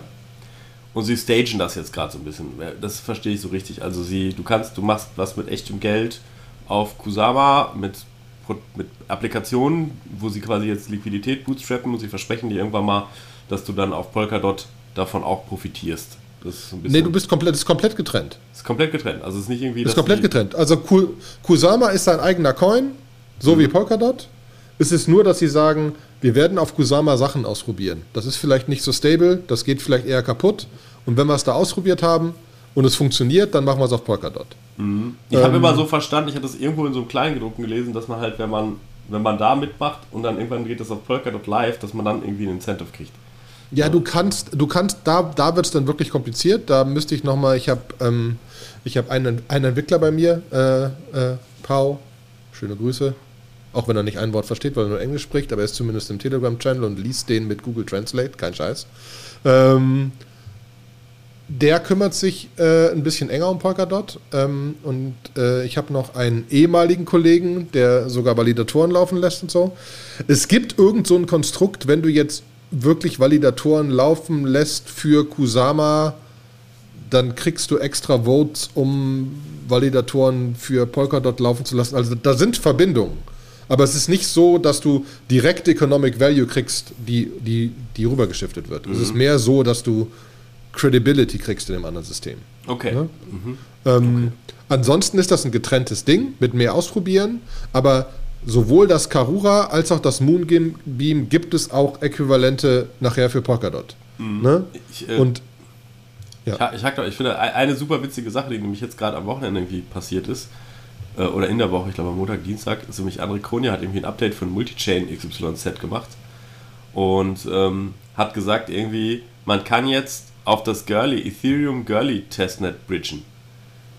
Und sie stagen das jetzt gerade so ein bisschen. Das verstehe ich so richtig. Also sie, du kannst, du machst was mit echtem Geld auf Kusama mit, mit Applikationen, wo sie quasi jetzt Liquidität bootstrappen und sie versprechen dir irgendwann mal, dass du dann auf Polkadot davon auch profitierst. Das ist ein bisschen nee, du bist komplett, ist komplett getrennt. Ist komplett getrennt. Also es ist nicht irgendwie. Ist komplett getrennt. Also Kusama ist sein eigener Coin, so mhm. wie Polkadot. Es ist nur, dass sie sagen, wir werden auf Kusama Sachen ausprobieren. Das ist vielleicht nicht so stable, das geht vielleicht eher kaputt. Und wenn wir es da ausprobiert haben und es funktioniert, dann machen wir es auf Polkadot. Mhm. Ich ähm, habe immer so verstanden, ich hatte das irgendwo in so einem Kleingedruckten gelesen, dass man halt, wenn man, wenn man da mitmacht und dann irgendwann geht das auf Polkadot live, dass man dann irgendwie ein Incentive kriegt. Ja, du kannst, du kannst, da, da wird es dann wirklich kompliziert. Da müsste ich nochmal, ich habe ähm, hab einen, einen Entwickler bei mir, äh, äh, Pau, schöne Grüße. Auch wenn er nicht ein Wort versteht, weil er nur Englisch spricht, aber er ist zumindest im Telegram-Channel und liest den mit Google Translate, kein Scheiß. Ähm, der kümmert sich äh, ein bisschen enger um Polkadot. Ähm, und äh, ich habe noch einen ehemaligen Kollegen, der sogar Validatoren laufen lässt und so. Es gibt irgend so ein Konstrukt, wenn du jetzt wirklich Validatoren laufen lässt für Kusama, dann kriegst du extra Votes, um Validatoren für Polkadot laufen zu lassen. Also da sind Verbindungen. Aber es ist nicht so, dass du direkt Economic Value kriegst, die, die, die rübergeschiftet wird. Mhm. Es ist mhm. mehr so, dass du Credibility kriegst in dem anderen System. Okay. Ja? Mhm. Ähm, okay. Ansonsten ist das ein getrenntes Ding mit mehr Ausprobieren, aber sowohl das Karura als auch das Moonbeam gibt es auch Äquivalente nachher für Polkadot. Mhm. Ne? Ich, äh, Und ja. ich, ich, ich finde eine super witzige Sache, die nämlich jetzt gerade am Wochenende irgendwie passiert ist, äh, oder in der Woche, ich glaube am Montag, Dienstag, ist nämlich André Kronia hat irgendwie ein Update von Multichain XYZ gemacht und ähm, hat gesagt irgendwie, man kann jetzt auf das Girly, Ethereum Girly Testnet bridgen.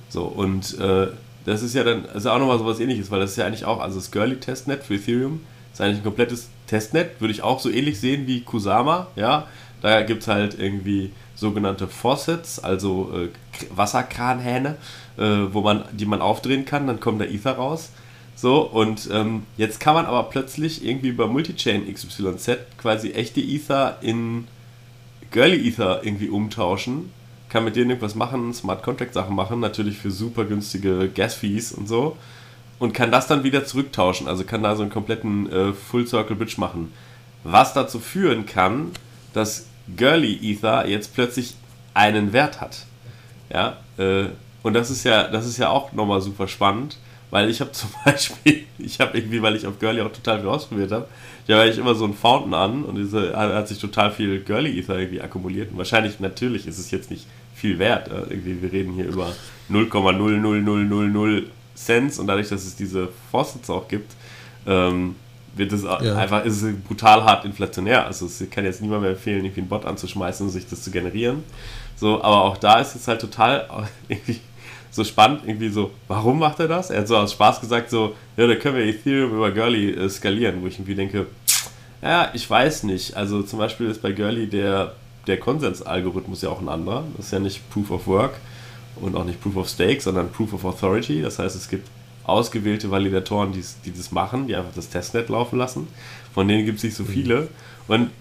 So, und äh, das ist ja dann also auch nochmal so was ähnliches, weil das ist ja eigentlich auch, also das Girly-Testnet für Ethereum ist eigentlich ein komplettes Testnet, würde ich auch so ähnlich sehen wie Kusama, ja. Da gibt es halt irgendwie sogenannte Faucets, also äh, Wasserkranhähne, äh, wo man, die man aufdrehen kann, dann kommt der Ether raus. So, und ähm, jetzt kann man aber plötzlich irgendwie über Multichain XYZ quasi echte Ether in Girly Ether irgendwie umtauschen. Kann mit denen irgendwas machen, Smart Contract Sachen machen, natürlich für super günstige Gas Fees und so. Und kann das dann wieder zurücktauschen, also kann da so einen kompletten äh, Full Circle Bridge machen. Was dazu führen kann, dass Girly Ether jetzt plötzlich einen Wert hat. Ja, äh, und das ist ja, das ist ja auch nochmal super spannend, weil ich habe zum Beispiel, ich habe irgendwie, weil ich auf Girly auch total viel ausprobiert habe, ich habe eigentlich immer so einen Fountain an und diese hat sich total viel Girly Ether irgendwie akkumuliert. Und wahrscheinlich, natürlich ist es jetzt nicht viel wert. Irgendwie, wir reden hier über 0,00000 Cents und dadurch, dass es diese Faucets auch gibt, ähm, wird es ja. einfach, ist es brutal hart inflationär. Also es kann jetzt niemand mehr empfehlen, irgendwie einen Bot anzuschmeißen und sich das zu generieren. So, aber auch da ist es halt total irgendwie so spannend, irgendwie so, warum macht er das? Er hat so aus Spaß gesagt, so, ja, da können wir Ethereum über Girly äh, skalieren, wo ich irgendwie denke, ja, ich weiß nicht. Also zum Beispiel ist bei Girly der, der Konsensalgorithmus ja auch ein anderer. Das ist ja nicht Proof of Work und auch nicht Proof of Stake, sondern Proof of Authority. Das heißt, es gibt ausgewählte Validatoren, die, die das machen, die einfach das Testnet laufen lassen. Von denen gibt es nicht so mhm. viele. Und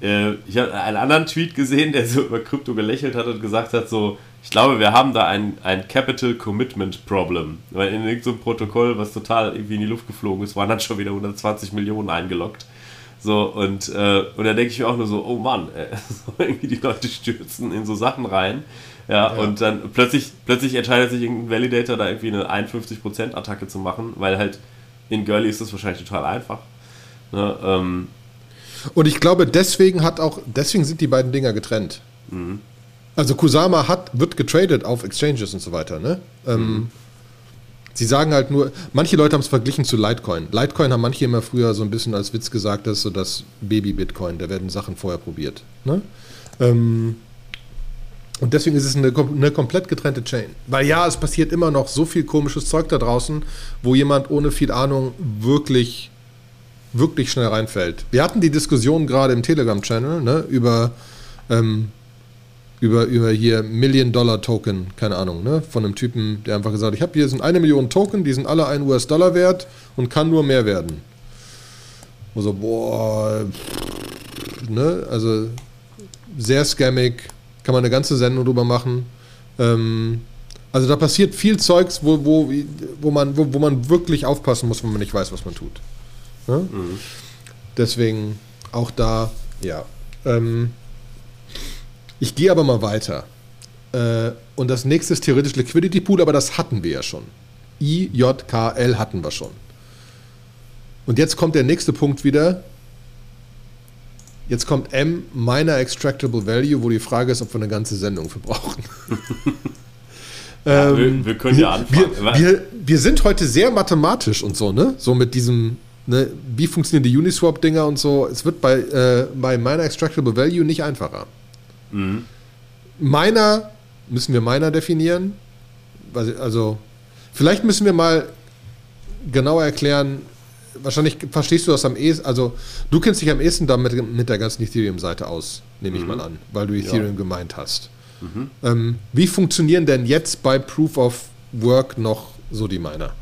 äh, ich habe einen anderen Tweet gesehen, der so über Krypto gelächelt hat und gesagt hat, so, ich glaube, wir haben da ein, ein Capital Commitment Problem. Weil in irgendeinem Protokoll, was total irgendwie in die Luft geflogen ist, waren dann schon wieder 120 Millionen eingeloggt. So, und, äh, und da denke ich mir auch nur so, oh Mann, äh, irgendwie die Leute stürzen in so Sachen rein. Ja, ja, und dann plötzlich, plötzlich entscheidet sich irgendein Validator, da irgendwie eine 51% Attacke zu machen, weil halt in Girly ist das wahrscheinlich total einfach. Ne, ähm, und ich glaube, deswegen hat auch, deswegen sind die beiden Dinger getrennt. Mhm. Also Kusama hat, wird getradet auf Exchanges und so weiter, ne? Ähm, mhm. Sie sagen halt nur, manche Leute haben es verglichen zu Litecoin. Litecoin haben manche immer früher so ein bisschen als Witz gesagt, das ist so das Baby-Bitcoin, da werden Sachen vorher probiert. Ne? Ähm, und deswegen ist es eine, eine, komplett getrennte Chain. Weil ja, es passiert immer noch so viel komisches Zeug da draußen, wo jemand ohne viel Ahnung wirklich, wirklich schnell reinfällt. Wir hatten die Diskussion gerade im Telegram-Channel ne, über, ähm, über, über hier Million-Dollar-Token, keine Ahnung, ne, von einem Typen, der einfach gesagt hat, ich habe hier sind eine Million Token, die sind alle ein US-Dollar wert und kann nur mehr werden. Wo so, boah, ne, also sehr scammig, kann man eine ganze Sendung drüber machen. Ähm, also da passiert viel Zeugs, wo, wo, wo, man, wo, wo man wirklich aufpassen muss, wenn man nicht weiß, was man tut. Ja? Mhm. Deswegen auch da, ja. Ähm, ich gehe aber mal weiter. Äh, und das nächste ist theoretisch Liquidity Pool, aber das hatten wir ja schon. IJKL hatten wir schon. Und jetzt kommt der nächste Punkt wieder, Jetzt kommt M, Minor Extractable Value, wo die Frage ist, ob wir eine ganze Sendung für brauchen. ja, ähm, wir, wir, können ja anfangen. Wir, wir, wir, sind heute sehr mathematisch und so, ne? So mit diesem, ne? wie funktionieren die Uniswap-Dinger und so. Es wird bei, äh, bei Minor Extractable Value nicht einfacher. Mhm. Miner, müssen wir Miner definieren? Also, vielleicht müssen wir mal genauer erklären, wahrscheinlich verstehst du das am ehesten, also du kennst dich am ehesten damit mit der ganzen Ethereum-Seite aus, nehme ich mhm. mal an, weil du Ethereum ja. gemeint hast. Mhm. Ähm, wie funktionieren denn jetzt bei Proof of Work noch so die Miner?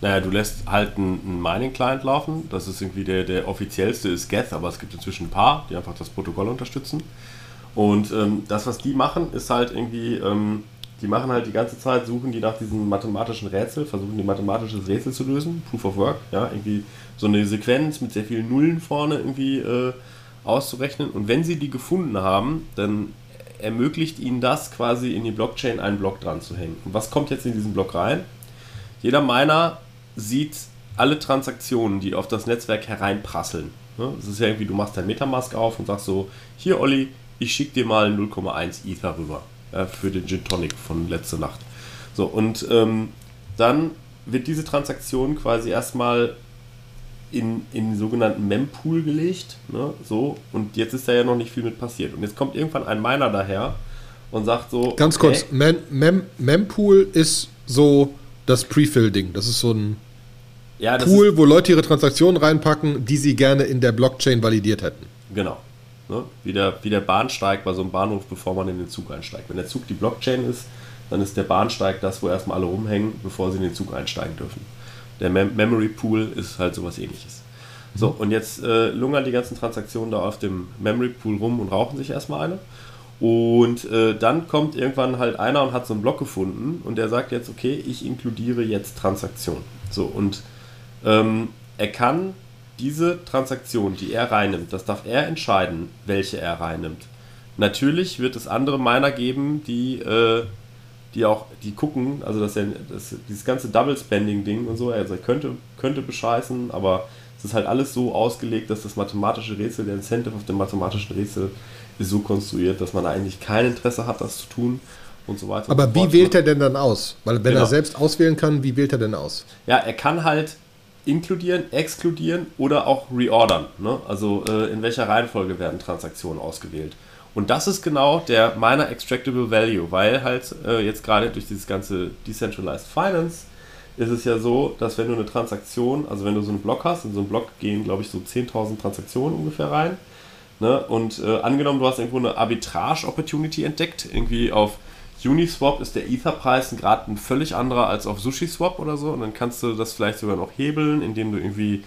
Naja, du lässt halt einen Mining-Client laufen. Das ist irgendwie der, der offiziellste ist Geth, aber es gibt inzwischen ein paar, die einfach das Protokoll unterstützen. Und ähm, das, was die machen, ist halt irgendwie, ähm, die machen halt die ganze Zeit, suchen die nach diesem mathematischen Rätsel, versuchen die mathematisches Rätsel zu lösen, Proof of Work, ja, irgendwie so eine Sequenz mit sehr vielen Nullen vorne irgendwie äh, auszurechnen. Und wenn sie die gefunden haben, dann ermöglicht ihnen das quasi in die Blockchain einen Block dran zu hängen. Und was kommt jetzt in diesen Block rein? Jeder Miner sieht alle Transaktionen, die auf das Netzwerk hereinprasseln. Ne? Das ist ja irgendwie, du machst dein Metamask auf und sagst so, hier Olli, ich schicke dir mal 0,1 Ether rüber äh, für den Gin Tonic von letzter Nacht. So, und ähm, dann wird diese Transaktion quasi erstmal in, in den sogenannten Mempool gelegt. Ne, so, und jetzt ist da ja noch nicht viel mit passiert. Und jetzt kommt irgendwann ein Miner daher und sagt so. Ganz okay, kurz, Mem Mem Mempool ist so das Prefill-Ding. Das ist so ein ja, Pool, wo Leute ihre Transaktionen reinpacken, die sie gerne in der Blockchain validiert hätten. Genau. Ne? Wie, der, wie der Bahnsteig bei so einem Bahnhof, bevor man in den Zug einsteigt. Wenn der Zug die Blockchain ist, dann ist der Bahnsteig das, wo erstmal alle rumhängen, bevor sie in den Zug einsteigen dürfen. Der Mem Memory Pool ist halt sowas ähnliches. So, und jetzt äh, lungern die ganzen Transaktionen da auf dem Memory Pool rum und rauchen sich erstmal eine. Und äh, dann kommt irgendwann halt einer und hat so einen Block gefunden und der sagt jetzt, okay, ich inkludiere jetzt Transaktionen. So, und ähm, er kann diese Transaktion, die er reinnimmt, das darf er entscheiden, welche er reinnimmt. Natürlich wird es andere Miner geben, die, äh, die auch, die gucken, also dass er, das, dieses ganze Double Spending Ding und so, also er könnte, könnte bescheißen, aber es ist halt alles so ausgelegt, dass das mathematische Rätsel, der Incentive auf dem mathematischen Rätsel ist so konstruiert, dass man eigentlich kein Interesse hat, das zu tun und so weiter. Aber so wie wählt er denn dann aus? Weil wenn Genau. er selbst auswählen kann, wie wählt er denn aus? Ja, er kann halt inkludieren, exkludieren oder auch reordern. Ne? Also äh, in welcher Reihenfolge werden Transaktionen ausgewählt. Und das ist genau der Miner Extractable Value, weil halt äh, jetzt gerade durch dieses ganze Decentralized Finance ist es ja so, dass wenn du eine Transaktion, also wenn du so einen Block hast, in so einen Block gehen, glaube ich, so 10.000 Transaktionen ungefähr rein. Ne? Und äh, angenommen, du hast irgendwo eine Arbitrage-Opportunity entdeckt, irgendwie auf Uniswap ist der Ether-Preis gerade ein völlig anderer als auf SushiSwap oder so. Und dann kannst du das vielleicht sogar noch hebeln, indem du irgendwie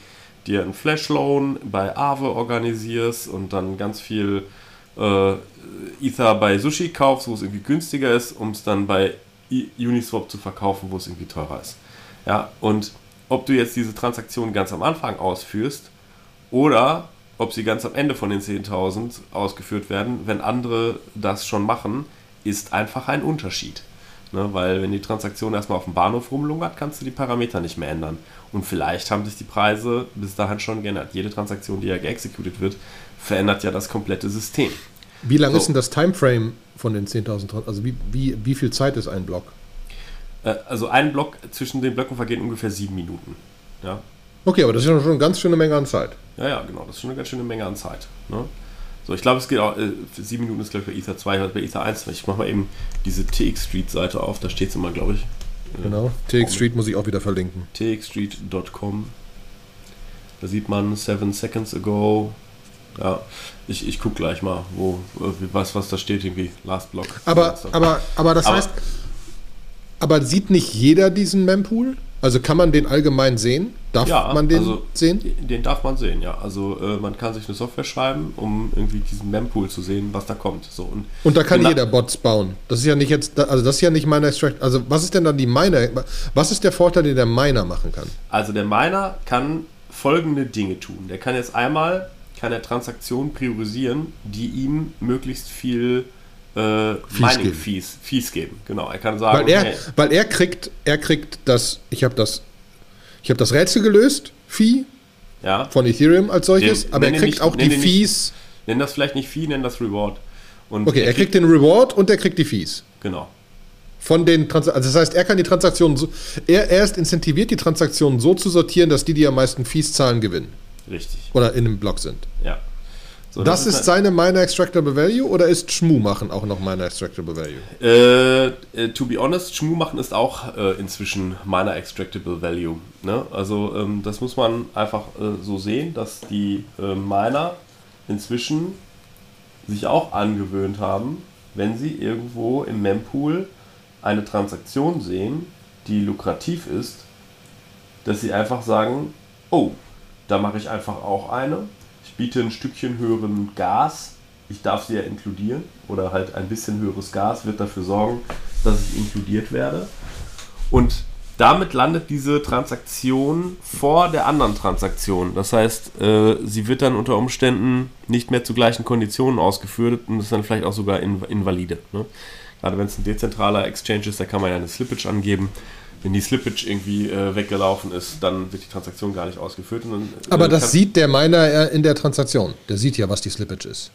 dir einen Flash-Loan bei Aave organisierst und dann ganz viel äh, Ether bei Sushi kaufst, wo es irgendwie günstiger ist, um es dann bei Uniswap zu verkaufen, wo es irgendwie teurer ist. Ja, und ob du jetzt diese Transaktion ganz am Anfang ausführst oder ob sie ganz am Ende von den 10.000 ausgeführt werden, wenn andere das schon machen, ist einfach ein Unterschied. Ne, weil wenn die Transaktion erstmal auf dem Bahnhof rumlungert, kannst du die Parameter nicht mehr ändern. Und vielleicht haben sich die Preise bis dahin schon geändert. Jede Transaktion, die ja geexecuted wird, verändert ja das komplette System. Wie lang So. ist denn das Timeframe von den 10.000 Trans- Also wie, wie, wie viel Zeit ist ein Block? Äh, Also ein Block zwischen den Blöcken vergeht ungefähr sieben Minuten. Ja, Okay, aber das ist schon eine ganz schöne Menge an Zeit. Ja, ja, genau. Das ist schon eine ganz schöne Menge an Zeit. Ne? So, ich glaube, es geht auch, äh, sieben Minuten ist, glaube ich, bei Ether 2, bei Ether 1. Ich mache mal eben diese TX Street Seite auf, da steht es immer, glaube ich. Äh, Genau. TX Street muss ich auch wieder verlinken. txstreet.com. Da sieht man Seven Seconds Ago. Ja, ich, ich gucke gleich mal, wo, äh, was, was da steht, irgendwie, Last Block. Aber, aber, aber das Aber- heißt, aber sieht nicht jeder diesen Mempool? Also kann man den allgemein sehen? Darf Ja, man den also- sehen? Den darf man sehen, ja. Also äh, man kann sich eine Software schreiben, um irgendwie diesen Mempool zu sehen, was da kommt. So, und Und da kann Genau. jeder Bots bauen. Das ist ja nicht jetzt, also das ist ja nicht Miner Extract. Also was ist denn dann die Miner? Was ist der Vorteil, den der Miner machen kann? Also der Miner kann folgende Dinge tun. Der kann jetzt einmal kann er Transaktionen priorisieren, die ihm möglichst viel äh, Mining. Fees, Fees geben. Genau. Er kann sagen, Weil er, okay, weil er kriegt, er kriegt das, ich habe das, ich habe das Rätsel gelöst, Fee ja, von Ethereum als solches, Den- aber er kriegt nicht- auch die nicht- Fees. nenn das vielleicht nicht Fee, nenn das Reward. Und Okay, er kriegt den Reward und er kriegt die Fees. genau. Von den Transaktionen. Also das heißt, er kann die Transaktionen so, er, er ist incentiviert, die Transaktionen so zu sortieren, dass die, die am meisten Fees zahlen, gewinnen. Richtig. Oder in einem Block sind. Ja. So, Das, ist halt- seine Miner Extractable Value oder ist Schmu machen auch noch Miner Extractable Value? Äh, äh, to be honest, Schmu machen ist auch äh, inzwischen meiner Extractable Value. Ne? Also ähm, das muss man einfach äh, so sehen, dass die äh, Miner inzwischen sich auch angewöhnt haben, wenn sie irgendwo im Mempool eine Transaktion sehen, die lukrativ ist, dass sie einfach sagen, oh, da mache ich einfach auch eine. Biete ein Stückchen höheren Gas. Ich darf sie ja inkludieren. Oder halt ein bisschen höheres Gas wird dafür sorgen, dass ich inkludiert werde. Und damit landet diese Transaktion vor der anderen Transaktion. Das heißt, äh, sie wird dann unter Umständen nicht mehr zu gleichen Konditionen ausgeführt und ist dann vielleicht auch sogar in, invalide. Ne? Gerade wenn es ein dezentraler Exchange ist, da kann man ja eine Slippage angeben. Wenn die Slippage irgendwie äh, weggelaufen ist, dann wird die Transaktion gar nicht ausgeführt. Dann, äh, Aber das kann- sieht der Miner ja in der Transaktion. Der sieht ja, was die Slippage ist.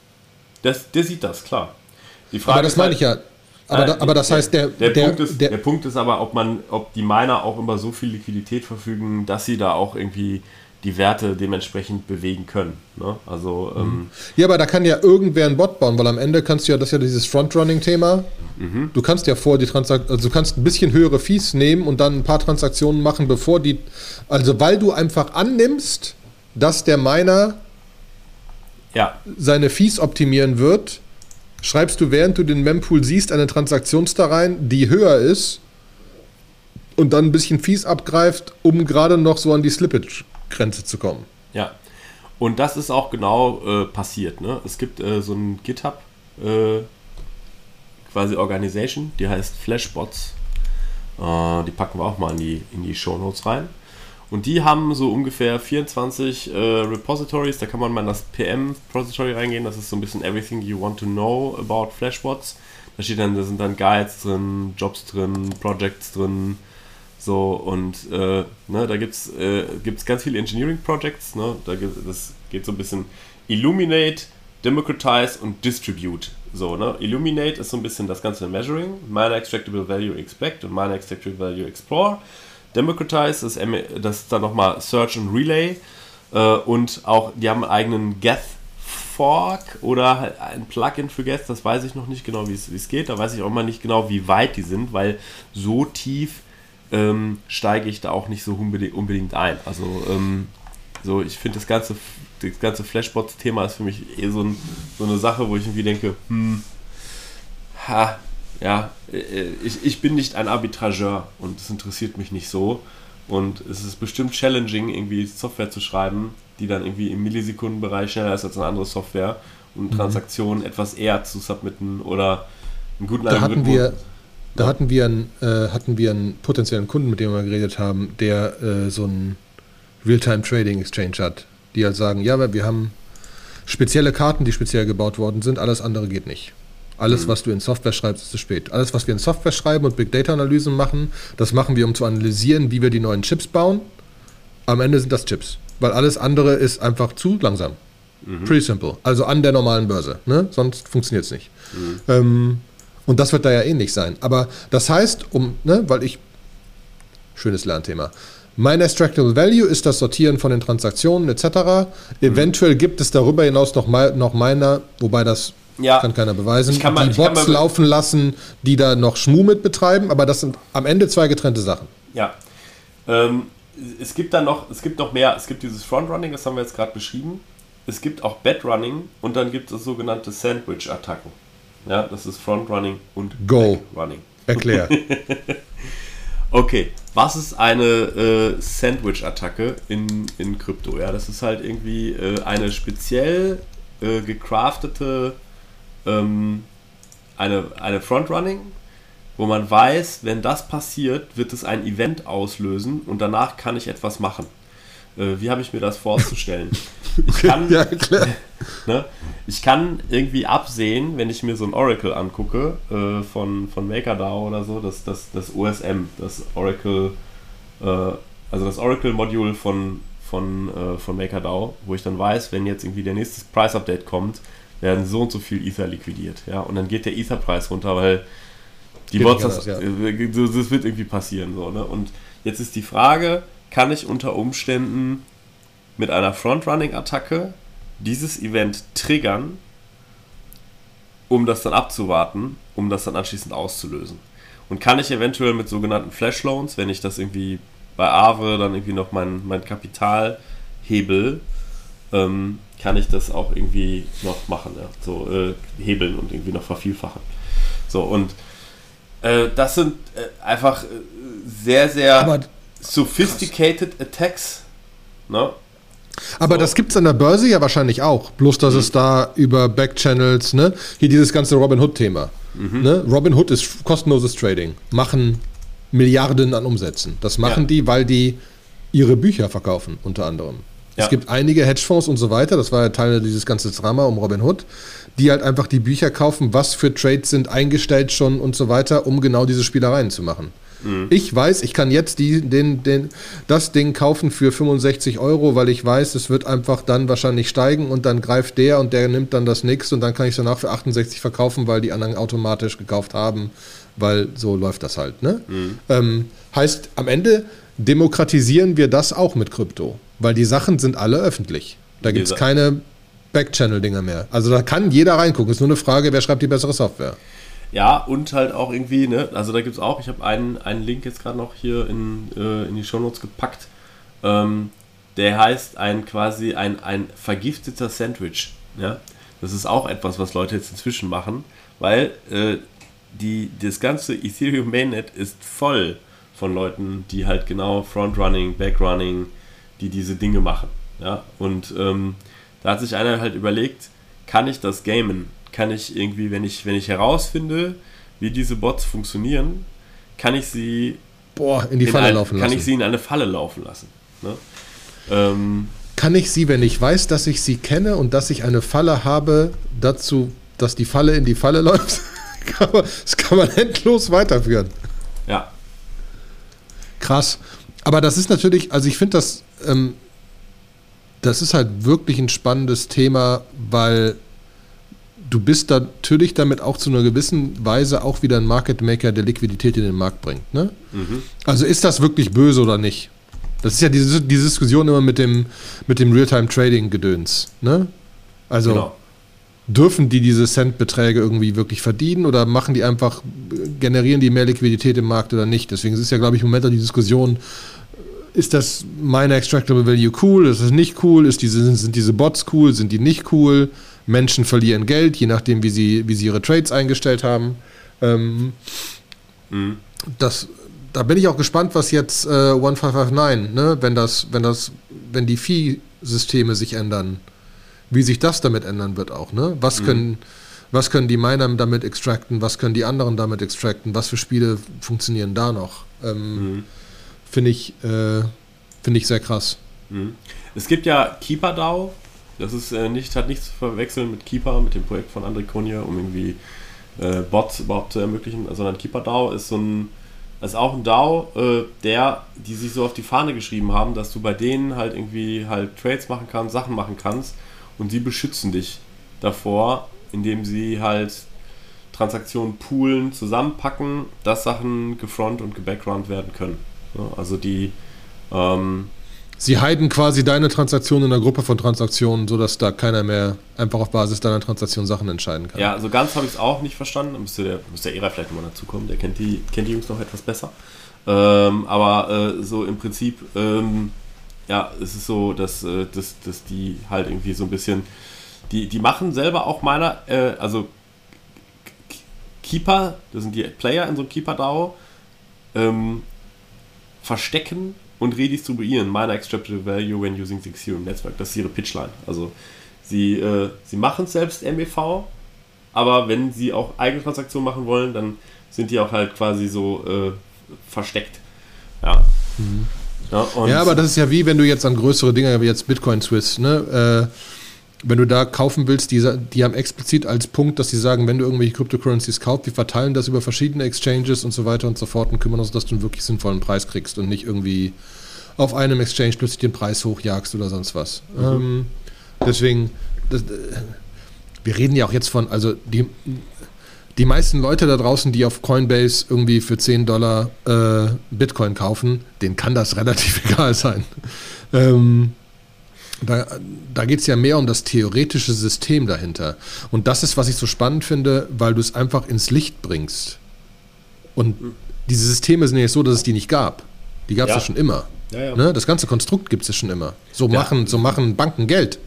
das, der sieht das, klar. Die Frage Aber das ist meine halt- ich ja. Aber, da, aber das heißt, der, der, der, Punkt ist, der, der, Punkt ist aber, ob man, ob die Miner auch über so viel Liquidität verfügen, dass sie da auch irgendwie die Werte dementsprechend bewegen können. Ne? Also ähm, Ja, aber da kann ja irgendwer einen Bot bauen, weil am Ende kannst du ja, das ist ja dieses Frontrunning-Thema. Mhm. Du kannst ja vor die Transaktion, also du kannst ein bisschen höhere Fees nehmen und dann ein paar Transaktionen machen, bevor die, also weil du einfach annimmst, dass der Miner ja, seine Fees optimieren wird, schreibst du, während du den Mempool siehst, eine Transaktion da rein, die höher ist und dann ein bisschen Fees abgreift, um gerade noch so an die Slippage-Grenze zu kommen. ja. Und das ist auch genau äh, passiert. Ne? Es gibt äh, so ein GitHub äh, quasi Organisation, die heißt Flashbots. Äh, die packen wir auch mal in die, in die Show Notes rein. Und die haben so ungefähr 24 äh, Repositories. Da kann man mal in das PM-Repository reingehen. Das ist so ein bisschen everything you want to know about Flashbots. Da steht dann, da sind dann Guides drin, Jobs drin, Projects drin. So, und äh, ne, da gibt es äh, ganz viele Engineering Projects. Ne? Da gibt, das geht so ein bisschen Illuminate, Democratize und Distribute. So, ne? Illuminate ist so ein bisschen das ganze Measuring, Miner Extractable Value Expect und Miner Extractable Value Explore. Democratize ist, das ist dann nochmal Search und Relay. Äh, und auch, die haben einen eigenen Geth Fork oder halt ein Plugin für Geth, das weiß ich noch nicht genau, wie es geht. Da weiß ich auch mal nicht genau, wie weit die sind, weil so tief ähm, steige ich da auch nicht so unbedingt, ein. Also ähm, so, ich finde das ganze, das ganze Flashbots-Thema ist für mich eh so, ein, so eine Sache, wo ich irgendwie denke, hm, ha, ja, äh, ich, ich bin nicht ein Arbitrageur und es interessiert mich nicht so. Und es ist bestimmt challenging, irgendwie Software zu schreiben, die dann irgendwie im Millisekundenbereich schneller ist als eine andere Software und Transaktionen etwas eher zu submitten oder einen guten Da hatten Algorithmus. wir, da hatten wir, einen, äh, hatten wir einen potenziellen Kunden, mit dem wir geredet haben, der äh, so einen Real-Time-Trading-Exchange hat, die halt sagen, ja, wir haben spezielle Karten, die speziell gebaut worden sind, alles andere geht nicht. Alles, was du in Software schreibst, ist zu spät. Alles, was wir in Software schreiben und Big Data-Analysen machen, das machen wir, um zu analysieren, wie wir die neuen Chips bauen. Am Ende sind das Chips, weil alles andere ist einfach zu langsam. Pretty simple. Also an der normalen Börse. Ne? Sonst funktioniert es nicht. Ähm, und das wird da ja ähnlich sein. Aber das heißt, um, ne, weil ich. Schönes Lernthema. Mein Extractable Value ist das Sortieren von den Transaktionen etc. Eventuell gibt es darüber hinaus noch, mal, noch meiner, wobei das Ja. kann keiner beweisen, kann mal- die Bots laufen lassen, die da noch Schmuh mit betreiben, aber das sind am Ende zwei getrennte Sachen. Ja. Ähm, es gibt dann noch, es gibt noch mehr. Es gibt dieses Frontrunning, das haben wir jetzt gerade beschrieben. Es gibt auch Bedrunning und dann gibt es sogenannte Sandwich-Attacken. Ja, das ist Frontrunning und Go. Backrunning. Erklär. Okay, was ist eine äh, Sandwich-Attacke in, in Krypto? Ja, das ist halt irgendwie äh, eine speziell äh, gecraftete ähm, eine, eine Frontrunning, wo man weiß, wenn das passiert, wird es ein Event auslösen und danach kann ich etwas machen. Äh, wie habe ich mir das vorzustellen? Ich kann, ja, erklär. Ne? Ich kann irgendwie absehen, wenn ich mir so ein Oracle angucke äh, von, von MakerDAO oder so, das, das, das OSM, das Oracle, äh, also das Oracle-Modul von, von, äh, von MakerDAO, wo ich dann weiß, wenn jetzt irgendwie der nächste Price-Update kommt, werden so und so viel Ether liquidiert. Ja? Und dann geht der Ether-Preis runter, weil die Geht Bots, das, ja. äh, das wird irgendwie passieren. So, ne? Und jetzt ist die Frage, kann ich unter Umständen mit einer Frontrunning-Attacke dieses Event triggern, um das dann abzuwarten, um das dann anschließend auszulösen. Und kann ich eventuell mit sogenannten Flash Loans, wenn ich das irgendwie bei Aave dann irgendwie noch mein, mein Kapital hebel, ähm, kann ich das auch irgendwie noch machen, ja? so äh, hebeln und irgendwie noch vervielfachen. So und äh, das sind äh, einfach äh, sehr, sehr Aber- sophisticated Attacks. Ne? Aber So. das gibt es an der Börse ja wahrscheinlich auch. Bloß, dass es da über Backchannels, ne? Hier dieses ganze Robinhood-Thema. Ne? Robinhood ist kostenloses Trading. Machen Milliarden an Umsätzen. Das machen Ja. die, weil die ihre Bücher verkaufen, unter anderem. Ja. Es gibt einige Hedgefonds und so weiter, das war ja Teil dieses ganze Drama um Robinhood, die halt einfach die Bücher kaufen, was für Trades sind eingestellt schon und so weiter, um genau diese Spielereien zu machen. Ich weiß, ich kann jetzt die, den, den, das Ding kaufen für 65 Euro, weil ich weiß, es wird einfach dann wahrscheinlich steigen und dann greift der und der nimmt dann das nächste und dann kann ich es danach für 68 verkaufen, weil die anderen automatisch gekauft haben, weil so läuft das halt. Ne? Ähm, heißt, am Ende demokratisieren wir das auch mit Krypto. Weil die Sachen sind alle öffentlich. Da gibt es keine Backchannel-Dinger mehr. Also da kann jeder reingucken. Ist nur eine Frage, wer schreibt die bessere Software. Ja, und halt auch irgendwie, ne, also da gibt es auch, ich habe einen, einen Link jetzt gerade noch hier in, äh, in die Shownotes gepackt. Ähm, der heißt ein quasi ein, ein vergifteter Sandwich. Ja? Das ist auch etwas, was Leute jetzt inzwischen machen, weil äh, die, das ganze Ethereum Mainnet ist voll von Leuten, die halt genau Frontrunning, Backrunning, die diese Dinge machen. Ja? Und ähm, da hat sich einer halt überlegt, kann ich das gamen? Kann ich irgendwie, wenn ich, wenn ich herausfinde, wie diese Bots funktionieren, kann ich sie Boah, in die in Falle ein, laufen lassen. Kann ich sie in eine Falle laufen lassen. Ne? Ähm, kann ich sie, wenn ich weiß, dass ich sie kenne und dass ich eine Falle habe, dazu, dass die Falle in die Falle läuft? das kann man endlos weiterführen. Ja. Krass. Aber das ist natürlich, also ich finde das, ähm, das ist halt wirklich ein spannendes Thema, weil du bist natürlich damit auch zu einer gewissen Weise auch wieder ein Market Maker, der Liquidität in den Markt bringt. Ne? Mhm. Also ist das wirklich böse oder nicht? Das ist ja diese, diese Diskussion immer mit dem, mit dem Real-Time-Trading-Gedöns. Ne? Also genau. Dürfen die diese Centbeträge irgendwie wirklich verdienen oder machen die einfach, generieren die mehr Liquidität im Markt oder nicht? Deswegen ist ja, glaube ich, im Moment auch die Diskussion, ist das meine Extractable Value cool? Ist das nicht cool? Ist diese, sind diese Bots cool? Sind die nicht cool? Menschen verlieren Geld, je nachdem, wie sie, wie sie ihre Trades eingestellt haben. Ähm, mhm. Das da bin ich auch gespannt, was jetzt äh, 1559, ne, wenn das, wenn das, wenn die Vieh-Systeme sich ändern, wie sich das damit ändern wird auch, ne? Was mhm. können, was können die Miner damit extracten, was können die anderen damit extracten, was für Spiele funktionieren da noch? Ähm, mhm. Finde ich, äh, finde ich sehr krass. Mhm. Es gibt ja KeeperDAO, das ist äh, nicht, hat nichts zu verwechseln mit Keeper, mit dem Projekt von André Konje, um irgendwie äh, Bots überhaupt zu ermöglichen, sondern KeeperDAO ist so ein ist auch ein DAO, äh, der, die sich so auf die Fahne geschrieben haben, dass du bei denen halt irgendwie halt Trades machen kannst, Sachen machen kannst und sie beschützen dich davor, indem sie halt Transaktionen poolen, zusammenpacken, dass Sachen gefront und gebackground werden können. Also die ähm, Sie heiden quasi deine Transaktion in einer Gruppe von Transaktionen, sodass da keiner mehr einfach auf Basis deiner Transaktion Sachen entscheiden kann. Ja, so ganz habe ich es auch nicht verstanden. Da müsste der, müsste der Era vielleicht nochmal dazukommen. Der kennt die, kennt die Jungs noch etwas besser. Ähm, aber äh, so im Prinzip, ähm, ja, es ist so, dass, äh, dass, dass die halt irgendwie so ein bisschen, die, die machen selber auch meiner, äh, also Keeper, das sind die Player in so einem Keeper-DAO, ähm, verstecken und redistribuieren Miner Extractable Value when using the Ethereum Network. Das ist ihre Pitchline. Also sie, äh, sie machen selbst MEV, aber wenn sie auch eigene Transaktionen machen wollen, dann sind die auch halt quasi so äh, versteckt. Ja. Mhm. Ja, ja, aber das ist ja wie, wenn du jetzt an größere Dinge wie jetzt Bitcoin Swiss, ne? Äh, wenn du da kaufen willst, die, die haben explizit als Punkt, dass sie sagen, wenn du irgendwelche Cryptocurrencies kaufst, wir verteilen das über verschiedene Exchanges und so weiter und so fort und kümmern uns, dass du einen wirklich sinnvollen Preis kriegst und nicht irgendwie auf einem Exchange plötzlich den Preis hochjagst oder sonst was. Mhm. Ähm, deswegen, das, wir reden ja auch jetzt von, also die, die meisten Leute da draußen, die auf Coinbase irgendwie für 10 Dollar äh, Bitcoin kaufen, denen kann das relativ egal sein. Ähm, da, da geht es ja mehr um das theoretische System dahinter. Und das ist, was ich so spannend finde, weil du es einfach ins Licht bringst. Und diese Systeme sind ja so, dass es die nicht gab. Die gab es ja. ja. schon immer. Ja, ja. Ne? Das ganze Konstrukt gibt es ja schon immer. So, machen, so machen Banken Geld.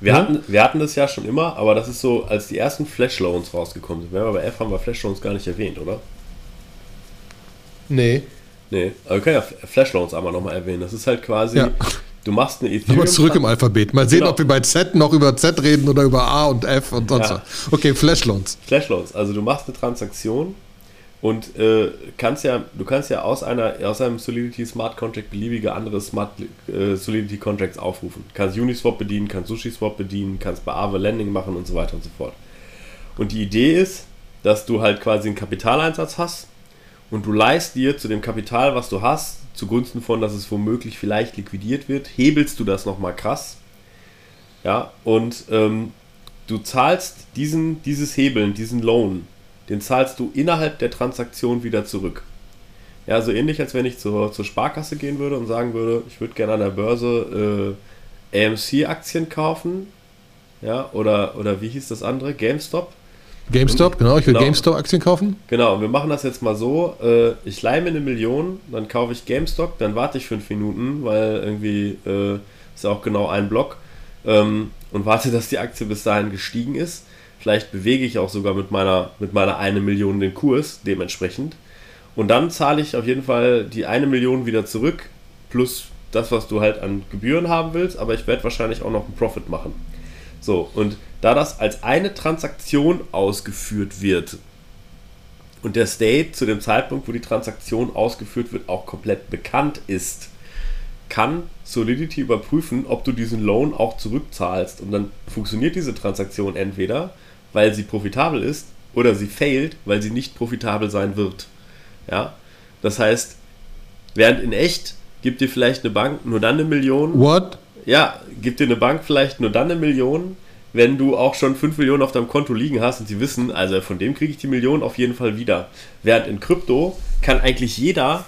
Wir, ne? hatten, wir hatten das ja schon immer, aber das ist so, als die ersten Flash-Loans rausgekommen sind. bei F haben wir Flash-Loans gar nicht erwähnt, oder? Nee. Nee, aber wir können ja Flash-Loans einmal nochmal erwähnen. Das ist halt quasi, ja. Du machst eine Ethereum. Nochmal zurück im Alphabet. Mal sehen, genau. ob wir bei Z noch über Z reden oder über A und F und sonst ja. was. Okay, Flashloans. Flashloans. Also du machst eine Transaktion und äh, kannst ja, du kannst ja aus einer aus einem Solidity Smart Contract beliebige andere Smart äh, Solidity Contracts aufrufen. Kannst Uniswap bedienen, kannst SushiSwap bedienen, kannst bei Aave Landing machen und so weiter und so fort. Und die Idee ist, dass du halt quasi einen Kapitaleinsatz hast und du leist dir zu dem Kapital, was du hast, zugunsten von, dass es womöglich vielleicht liquidiert wird, hebelst du das nochmal krass. Ja, und ähm, du zahlst diesen, dieses Hebeln, diesen Loan, den zahlst du innerhalb der Transaktion wieder zurück. Ja, so ähnlich, als wenn ich zur, zur Sparkasse gehen würde und sagen würde, ich würde gerne an der Börse äh, AMC-Aktien kaufen. Ja, oder, oder wie hieß das andere? GameStop. GameStop, und, genau, ich will genau, GameStop-Aktien kaufen. Genau, und wir machen das jetzt mal so: äh, Ich leihe mir eine Million, dann kaufe ich GameStop, dann warte ich fünf Minuten, weil irgendwie äh, ist ja auch genau ein Block ähm, und warte, dass die Aktie bis dahin gestiegen ist. Vielleicht bewege ich auch sogar mit meiner, mit meiner eine Million den Kurs dementsprechend. Und dann zahle ich auf jeden Fall die eine Million wieder zurück, plus das, was du halt an Gebühren haben willst, aber ich werde wahrscheinlich auch noch einen Profit machen. So, und da das als eine Transaktion ausgeführt wird und der State zu dem Zeitpunkt, wo die Transaktion ausgeführt wird, auch komplett bekannt ist, kann Solidity überprüfen, ob du diesen Loan auch zurückzahlst. Und dann funktioniert diese Transaktion entweder, weil sie profitabel ist, oder sie failt, weil sie nicht profitabel sein wird. Ja? Das heißt, während in echt gibt dir vielleicht eine Bank nur dann eine Million. What? Ja, gibt dir eine Bank vielleicht nur dann eine Million, wenn du auch schon 5 Millionen auf deinem Konto liegen hast und sie wissen, also von dem kriege ich die Million auf jeden Fall wieder. Während in Krypto kann eigentlich jeder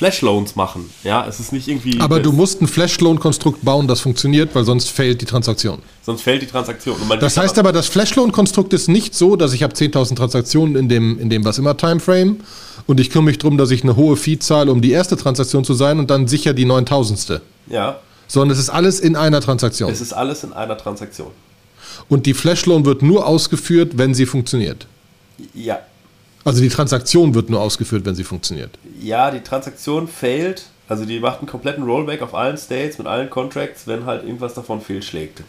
Flash-Loans machen. Ja, es ist nicht irgendwie. Aber du musst ein Flash-Loan-Konstrukt bauen, das funktioniert, weil sonst fällt die Transaktion. Sonst fällt die Transaktion. das heißt aber, das Flash-Loan-Konstrukt ist nicht so, dass ich habe 10.000 Transaktionen in dem, in dem was immer Timeframe und ich kümmere mich darum, dass ich eine hohe Fee zahle, um die erste Transaktion zu sein und dann sicher die 9000. Ja. Sondern es ist alles in einer Transaktion. Es ist alles in einer Transaktion. Und die Flash-Loan wird nur ausgeführt, wenn sie funktioniert. Ja, also die Transaktion wird nur ausgeführt, wenn sie funktioniert. Ja, die Transaktion failt. Also die macht einen kompletten Rollback auf allen States mit allen Contracts, wenn halt irgendwas davon fehlschlägt.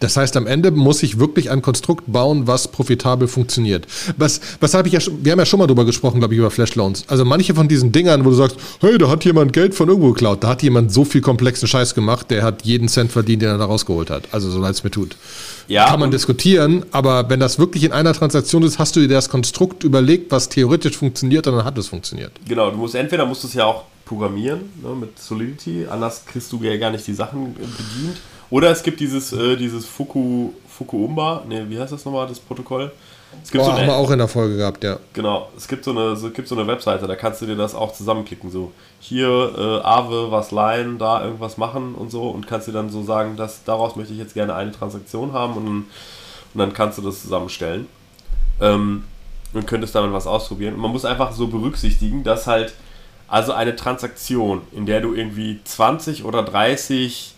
Das heißt, am Ende muss ich wirklich ein Konstrukt bauen, was profitabel funktioniert. Was, was habe ich ja wir haben ja schon mal drüber gesprochen, glaube ich, über Flash Loans. Also manche von diesen Dingern, wo du sagst, hey, da hat jemand Geld von irgendwo geklaut, da hat jemand so viel komplexen Scheiß gemacht, der hat jeden Cent verdient, den er da rausgeholt hat. Also so leid es mir tut. Ja, Kann man diskutieren, aber wenn das wirklich in einer Transaktion ist, hast du dir das Konstrukt überlegt, was theoretisch funktioniert, und dann hat es funktioniert. Genau, du musst entweder musst du es ja auch programmieren ne, mit Solidity, anders kriegst du ja gar nicht die Sachen bedient. Oder es gibt dieses, äh, dieses Fuku, Fukuumba, ne, wie heißt das nochmal, das Protokoll? Es gibt oh, so eine, haben wir auch in der Folge gehabt, ja. Genau, es gibt so eine, so, gibt so eine Webseite, da kannst du dir das auch zusammenklicken. So, hier äh, Aave was leihen, da irgendwas machen und so und kannst dir dann so sagen, dass daraus möchte ich jetzt gerne eine Transaktion haben und, und dann kannst du das zusammenstellen. Ähm, und könntest damit was ausprobieren. Und man muss einfach so berücksichtigen, dass halt also eine Transaktion, in der du irgendwie 20 oder 30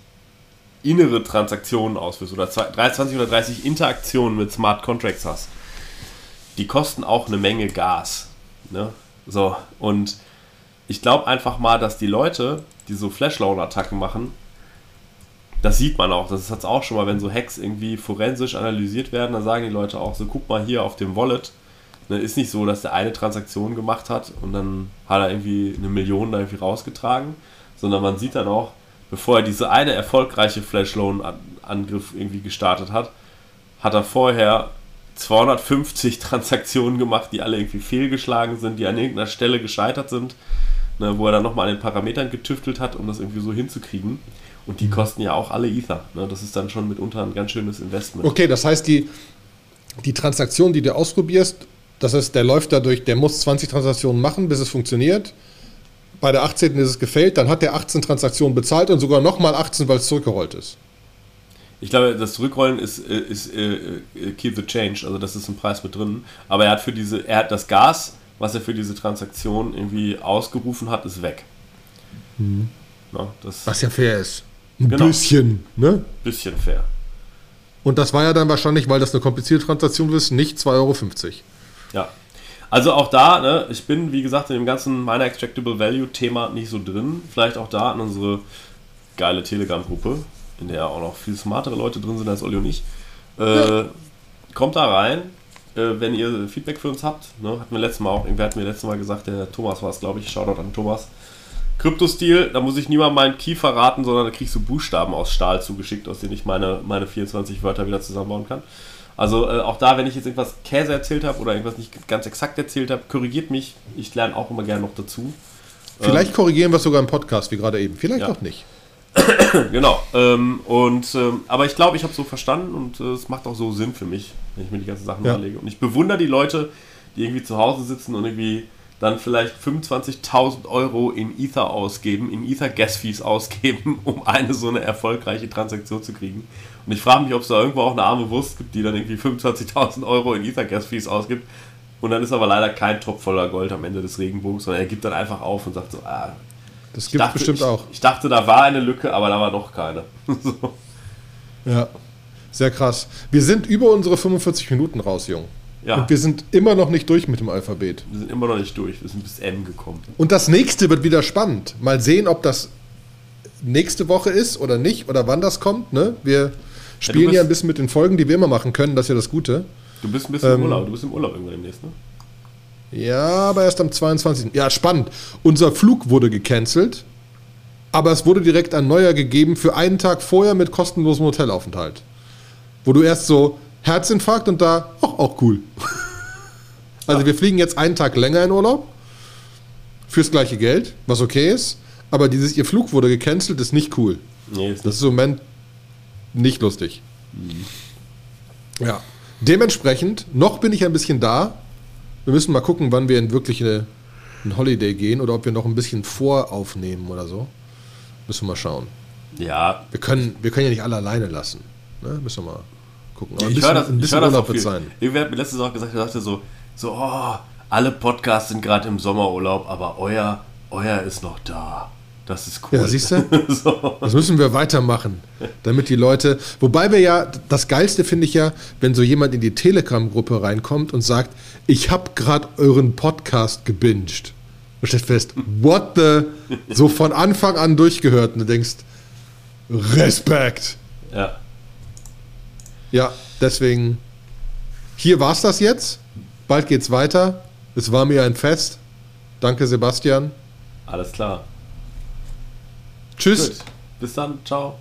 innere Transaktionen ausführst oder 20 oder 30 Interaktionen mit Smart Contracts hast, die kosten auch eine Menge Gas. Ne? So, und ich glaube einfach mal, dass die Leute, die so Flash-Loan-Attacken machen, das sieht man auch. Das hat es auch schon mal, wenn so Hacks irgendwie forensisch analysiert werden, dann sagen die Leute auch so, guck mal hier auf dem Wallet. Ne, ist nicht so, dass der eine Transaktion gemacht hat und dann hat er irgendwie eine Million da irgendwie rausgetragen, sondern man sieht dann auch, bevor er diese eine erfolgreiche Flash-Loan-Angriff irgendwie gestartet hat, hat er vorher 250 Transaktionen gemacht, die alle irgendwie fehlgeschlagen sind, die an irgendeiner Stelle gescheitert sind, ne, wo er dann nochmal an den Parametern getüftelt hat, um das irgendwie so hinzukriegen. Und die kosten ja auch alle Ether. Ne? Das ist dann schon mitunter ein ganz schönes Investment. Okay, das heißt, die, die Transaktion, die du ausprobierst, das heißt, der läuft dadurch, der muss 20 Transaktionen machen, bis es funktioniert bei der 18. ist es gefällt, dann hat der 18 Transaktionen bezahlt und sogar nochmal 18, weil es zurückgerollt ist. Ich glaube, das Zurückrollen ist, äh, ist, ist äh, äh, Keep the Change, also das ist ein Preis mit drin. Aber er hat für diese, er hat das Gas, was er für diese Transaktion irgendwie ausgerufen hat, ist weg. Mhm. Na, was ja fair ist. Ein genau. bisschen, ne? Bisschen fair. Und das war ja dann wahrscheinlich, weil das eine komplizierte Transaktion ist, nicht 2,50 Euro. Ja, also auch da, ne, ich bin, wie gesagt, in dem ganzen meiner Extractable Value Thema nicht so drin. Vielleicht auch da in unsere geile Telegram-Gruppe, in der auch noch viel smartere Leute drin sind als Olli und ich. Äh, ja. Kommt da rein, äh, wenn ihr Feedback für uns habt. Ne? Hatten wir letztes Mal auch, irgendwer hat mir letztes Mal gesagt, der Thomas war es, glaube ich. Shoutout an Thomas. Kryptostil, da muss ich niemand meinen Key verraten, sondern da kriegst du Buchstaben aus Stahl zugeschickt, aus denen ich meine, meine 24 Wörter wieder zusammenbauen kann. Also äh, auch da, wenn ich jetzt irgendwas Käse erzählt habe oder irgendwas nicht ganz exakt erzählt habe, korrigiert mich. Ich lerne auch immer gerne noch dazu. Vielleicht ähm, korrigieren wir es sogar im Podcast, wie gerade eben. Vielleicht ja. auch nicht. genau. Ähm, und, ähm, aber ich glaube, ich habe es so verstanden und äh, es macht auch so Sinn für mich, wenn ich mir die ganzen Sachen ja. überlege. Und ich bewundere die Leute, die irgendwie zu Hause sitzen und irgendwie dann vielleicht 25.000 Euro in Ether ausgeben, in Ether Gas Fees ausgeben, um eine so eine erfolgreiche Transaktion zu kriegen. Und ich frage mich, ob es da irgendwo auch eine arme Wurst gibt, die dann irgendwie 25.000 Euro in Ether Gas Fees ausgibt. Und dann ist aber leider kein Topf voller Gold am Ende des Regenbogens, sondern er gibt dann einfach auf und sagt so, ah, das gibt es bestimmt ich, auch. Ich dachte, da war eine Lücke, aber da war noch keine. so. Ja, sehr krass. Wir sind über unsere 45 Minuten raus, Jung. Ja. Und wir sind immer noch nicht durch mit dem Alphabet. Wir sind immer noch nicht durch. Wir sind bis M gekommen. Und das nächste wird wieder spannend. Mal sehen, ob das nächste Woche ist oder nicht oder wann das kommt. Ne? Wir spielen ja, ja ein bisschen mit den Folgen, die wir immer machen können. Das ist ja das Gute. Du bist ein bisschen im Ähm, Urlaub. Du bist im Urlaub irgendwann demnächst, ne? Ja, aber erst am 22. Ja, spannend. Unser Flug wurde gecancelt, aber es wurde direkt ein neuer gegeben für einen Tag vorher mit kostenlosem Hotelaufenthalt. Wo du erst so Herzinfarkt und da, ach, auch cool. Also wir fliegen jetzt einen Tag länger in Urlaub fürs gleiche Geld, was okay ist, aber dieses ihr Flug wurde gecancelt, ist nicht cool. Nee, ist Das ist im Moment nicht lustig. Ja. Dementsprechend, noch bin ich ein bisschen da. Wir müssen mal gucken, wann wir in wirklich eine, ein Holiday gehen oder ob wir noch ein bisschen voraufnehmen oder so. Müssen wir mal schauen. Ja, Wir können, wir können ja nicht alle alleine lassen. Ne? Müssen wir mal gucken. Aber ein ich bisschen, höre das, ein ich bisschen Urlaub wird sein. Irgendwer hat mir letztens auch gesagt, er sagte so, so, oh, alle Podcasts sind gerade im Sommerurlaub, aber euer, euer ist noch da. Das ist cool. Ja, siehst du? so. Das müssen wir weitermachen, damit die Leute. Wobei wir ja, das Geilste finde ich ja, wenn so jemand in die Telegram-Gruppe reinkommt und sagt, ich habe gerade euren Podcast gebinged. Und stellt fest, what the? So von Anfang an durchgehört und du denkst, Respekt. Ja. Ja, deswegen, hier war's das jetzt. Bald geht's weiter. Es war mir ein Fest. Danke, Sebastian. Alles klar. Tschüss. Gut. Bis dann. Ciao.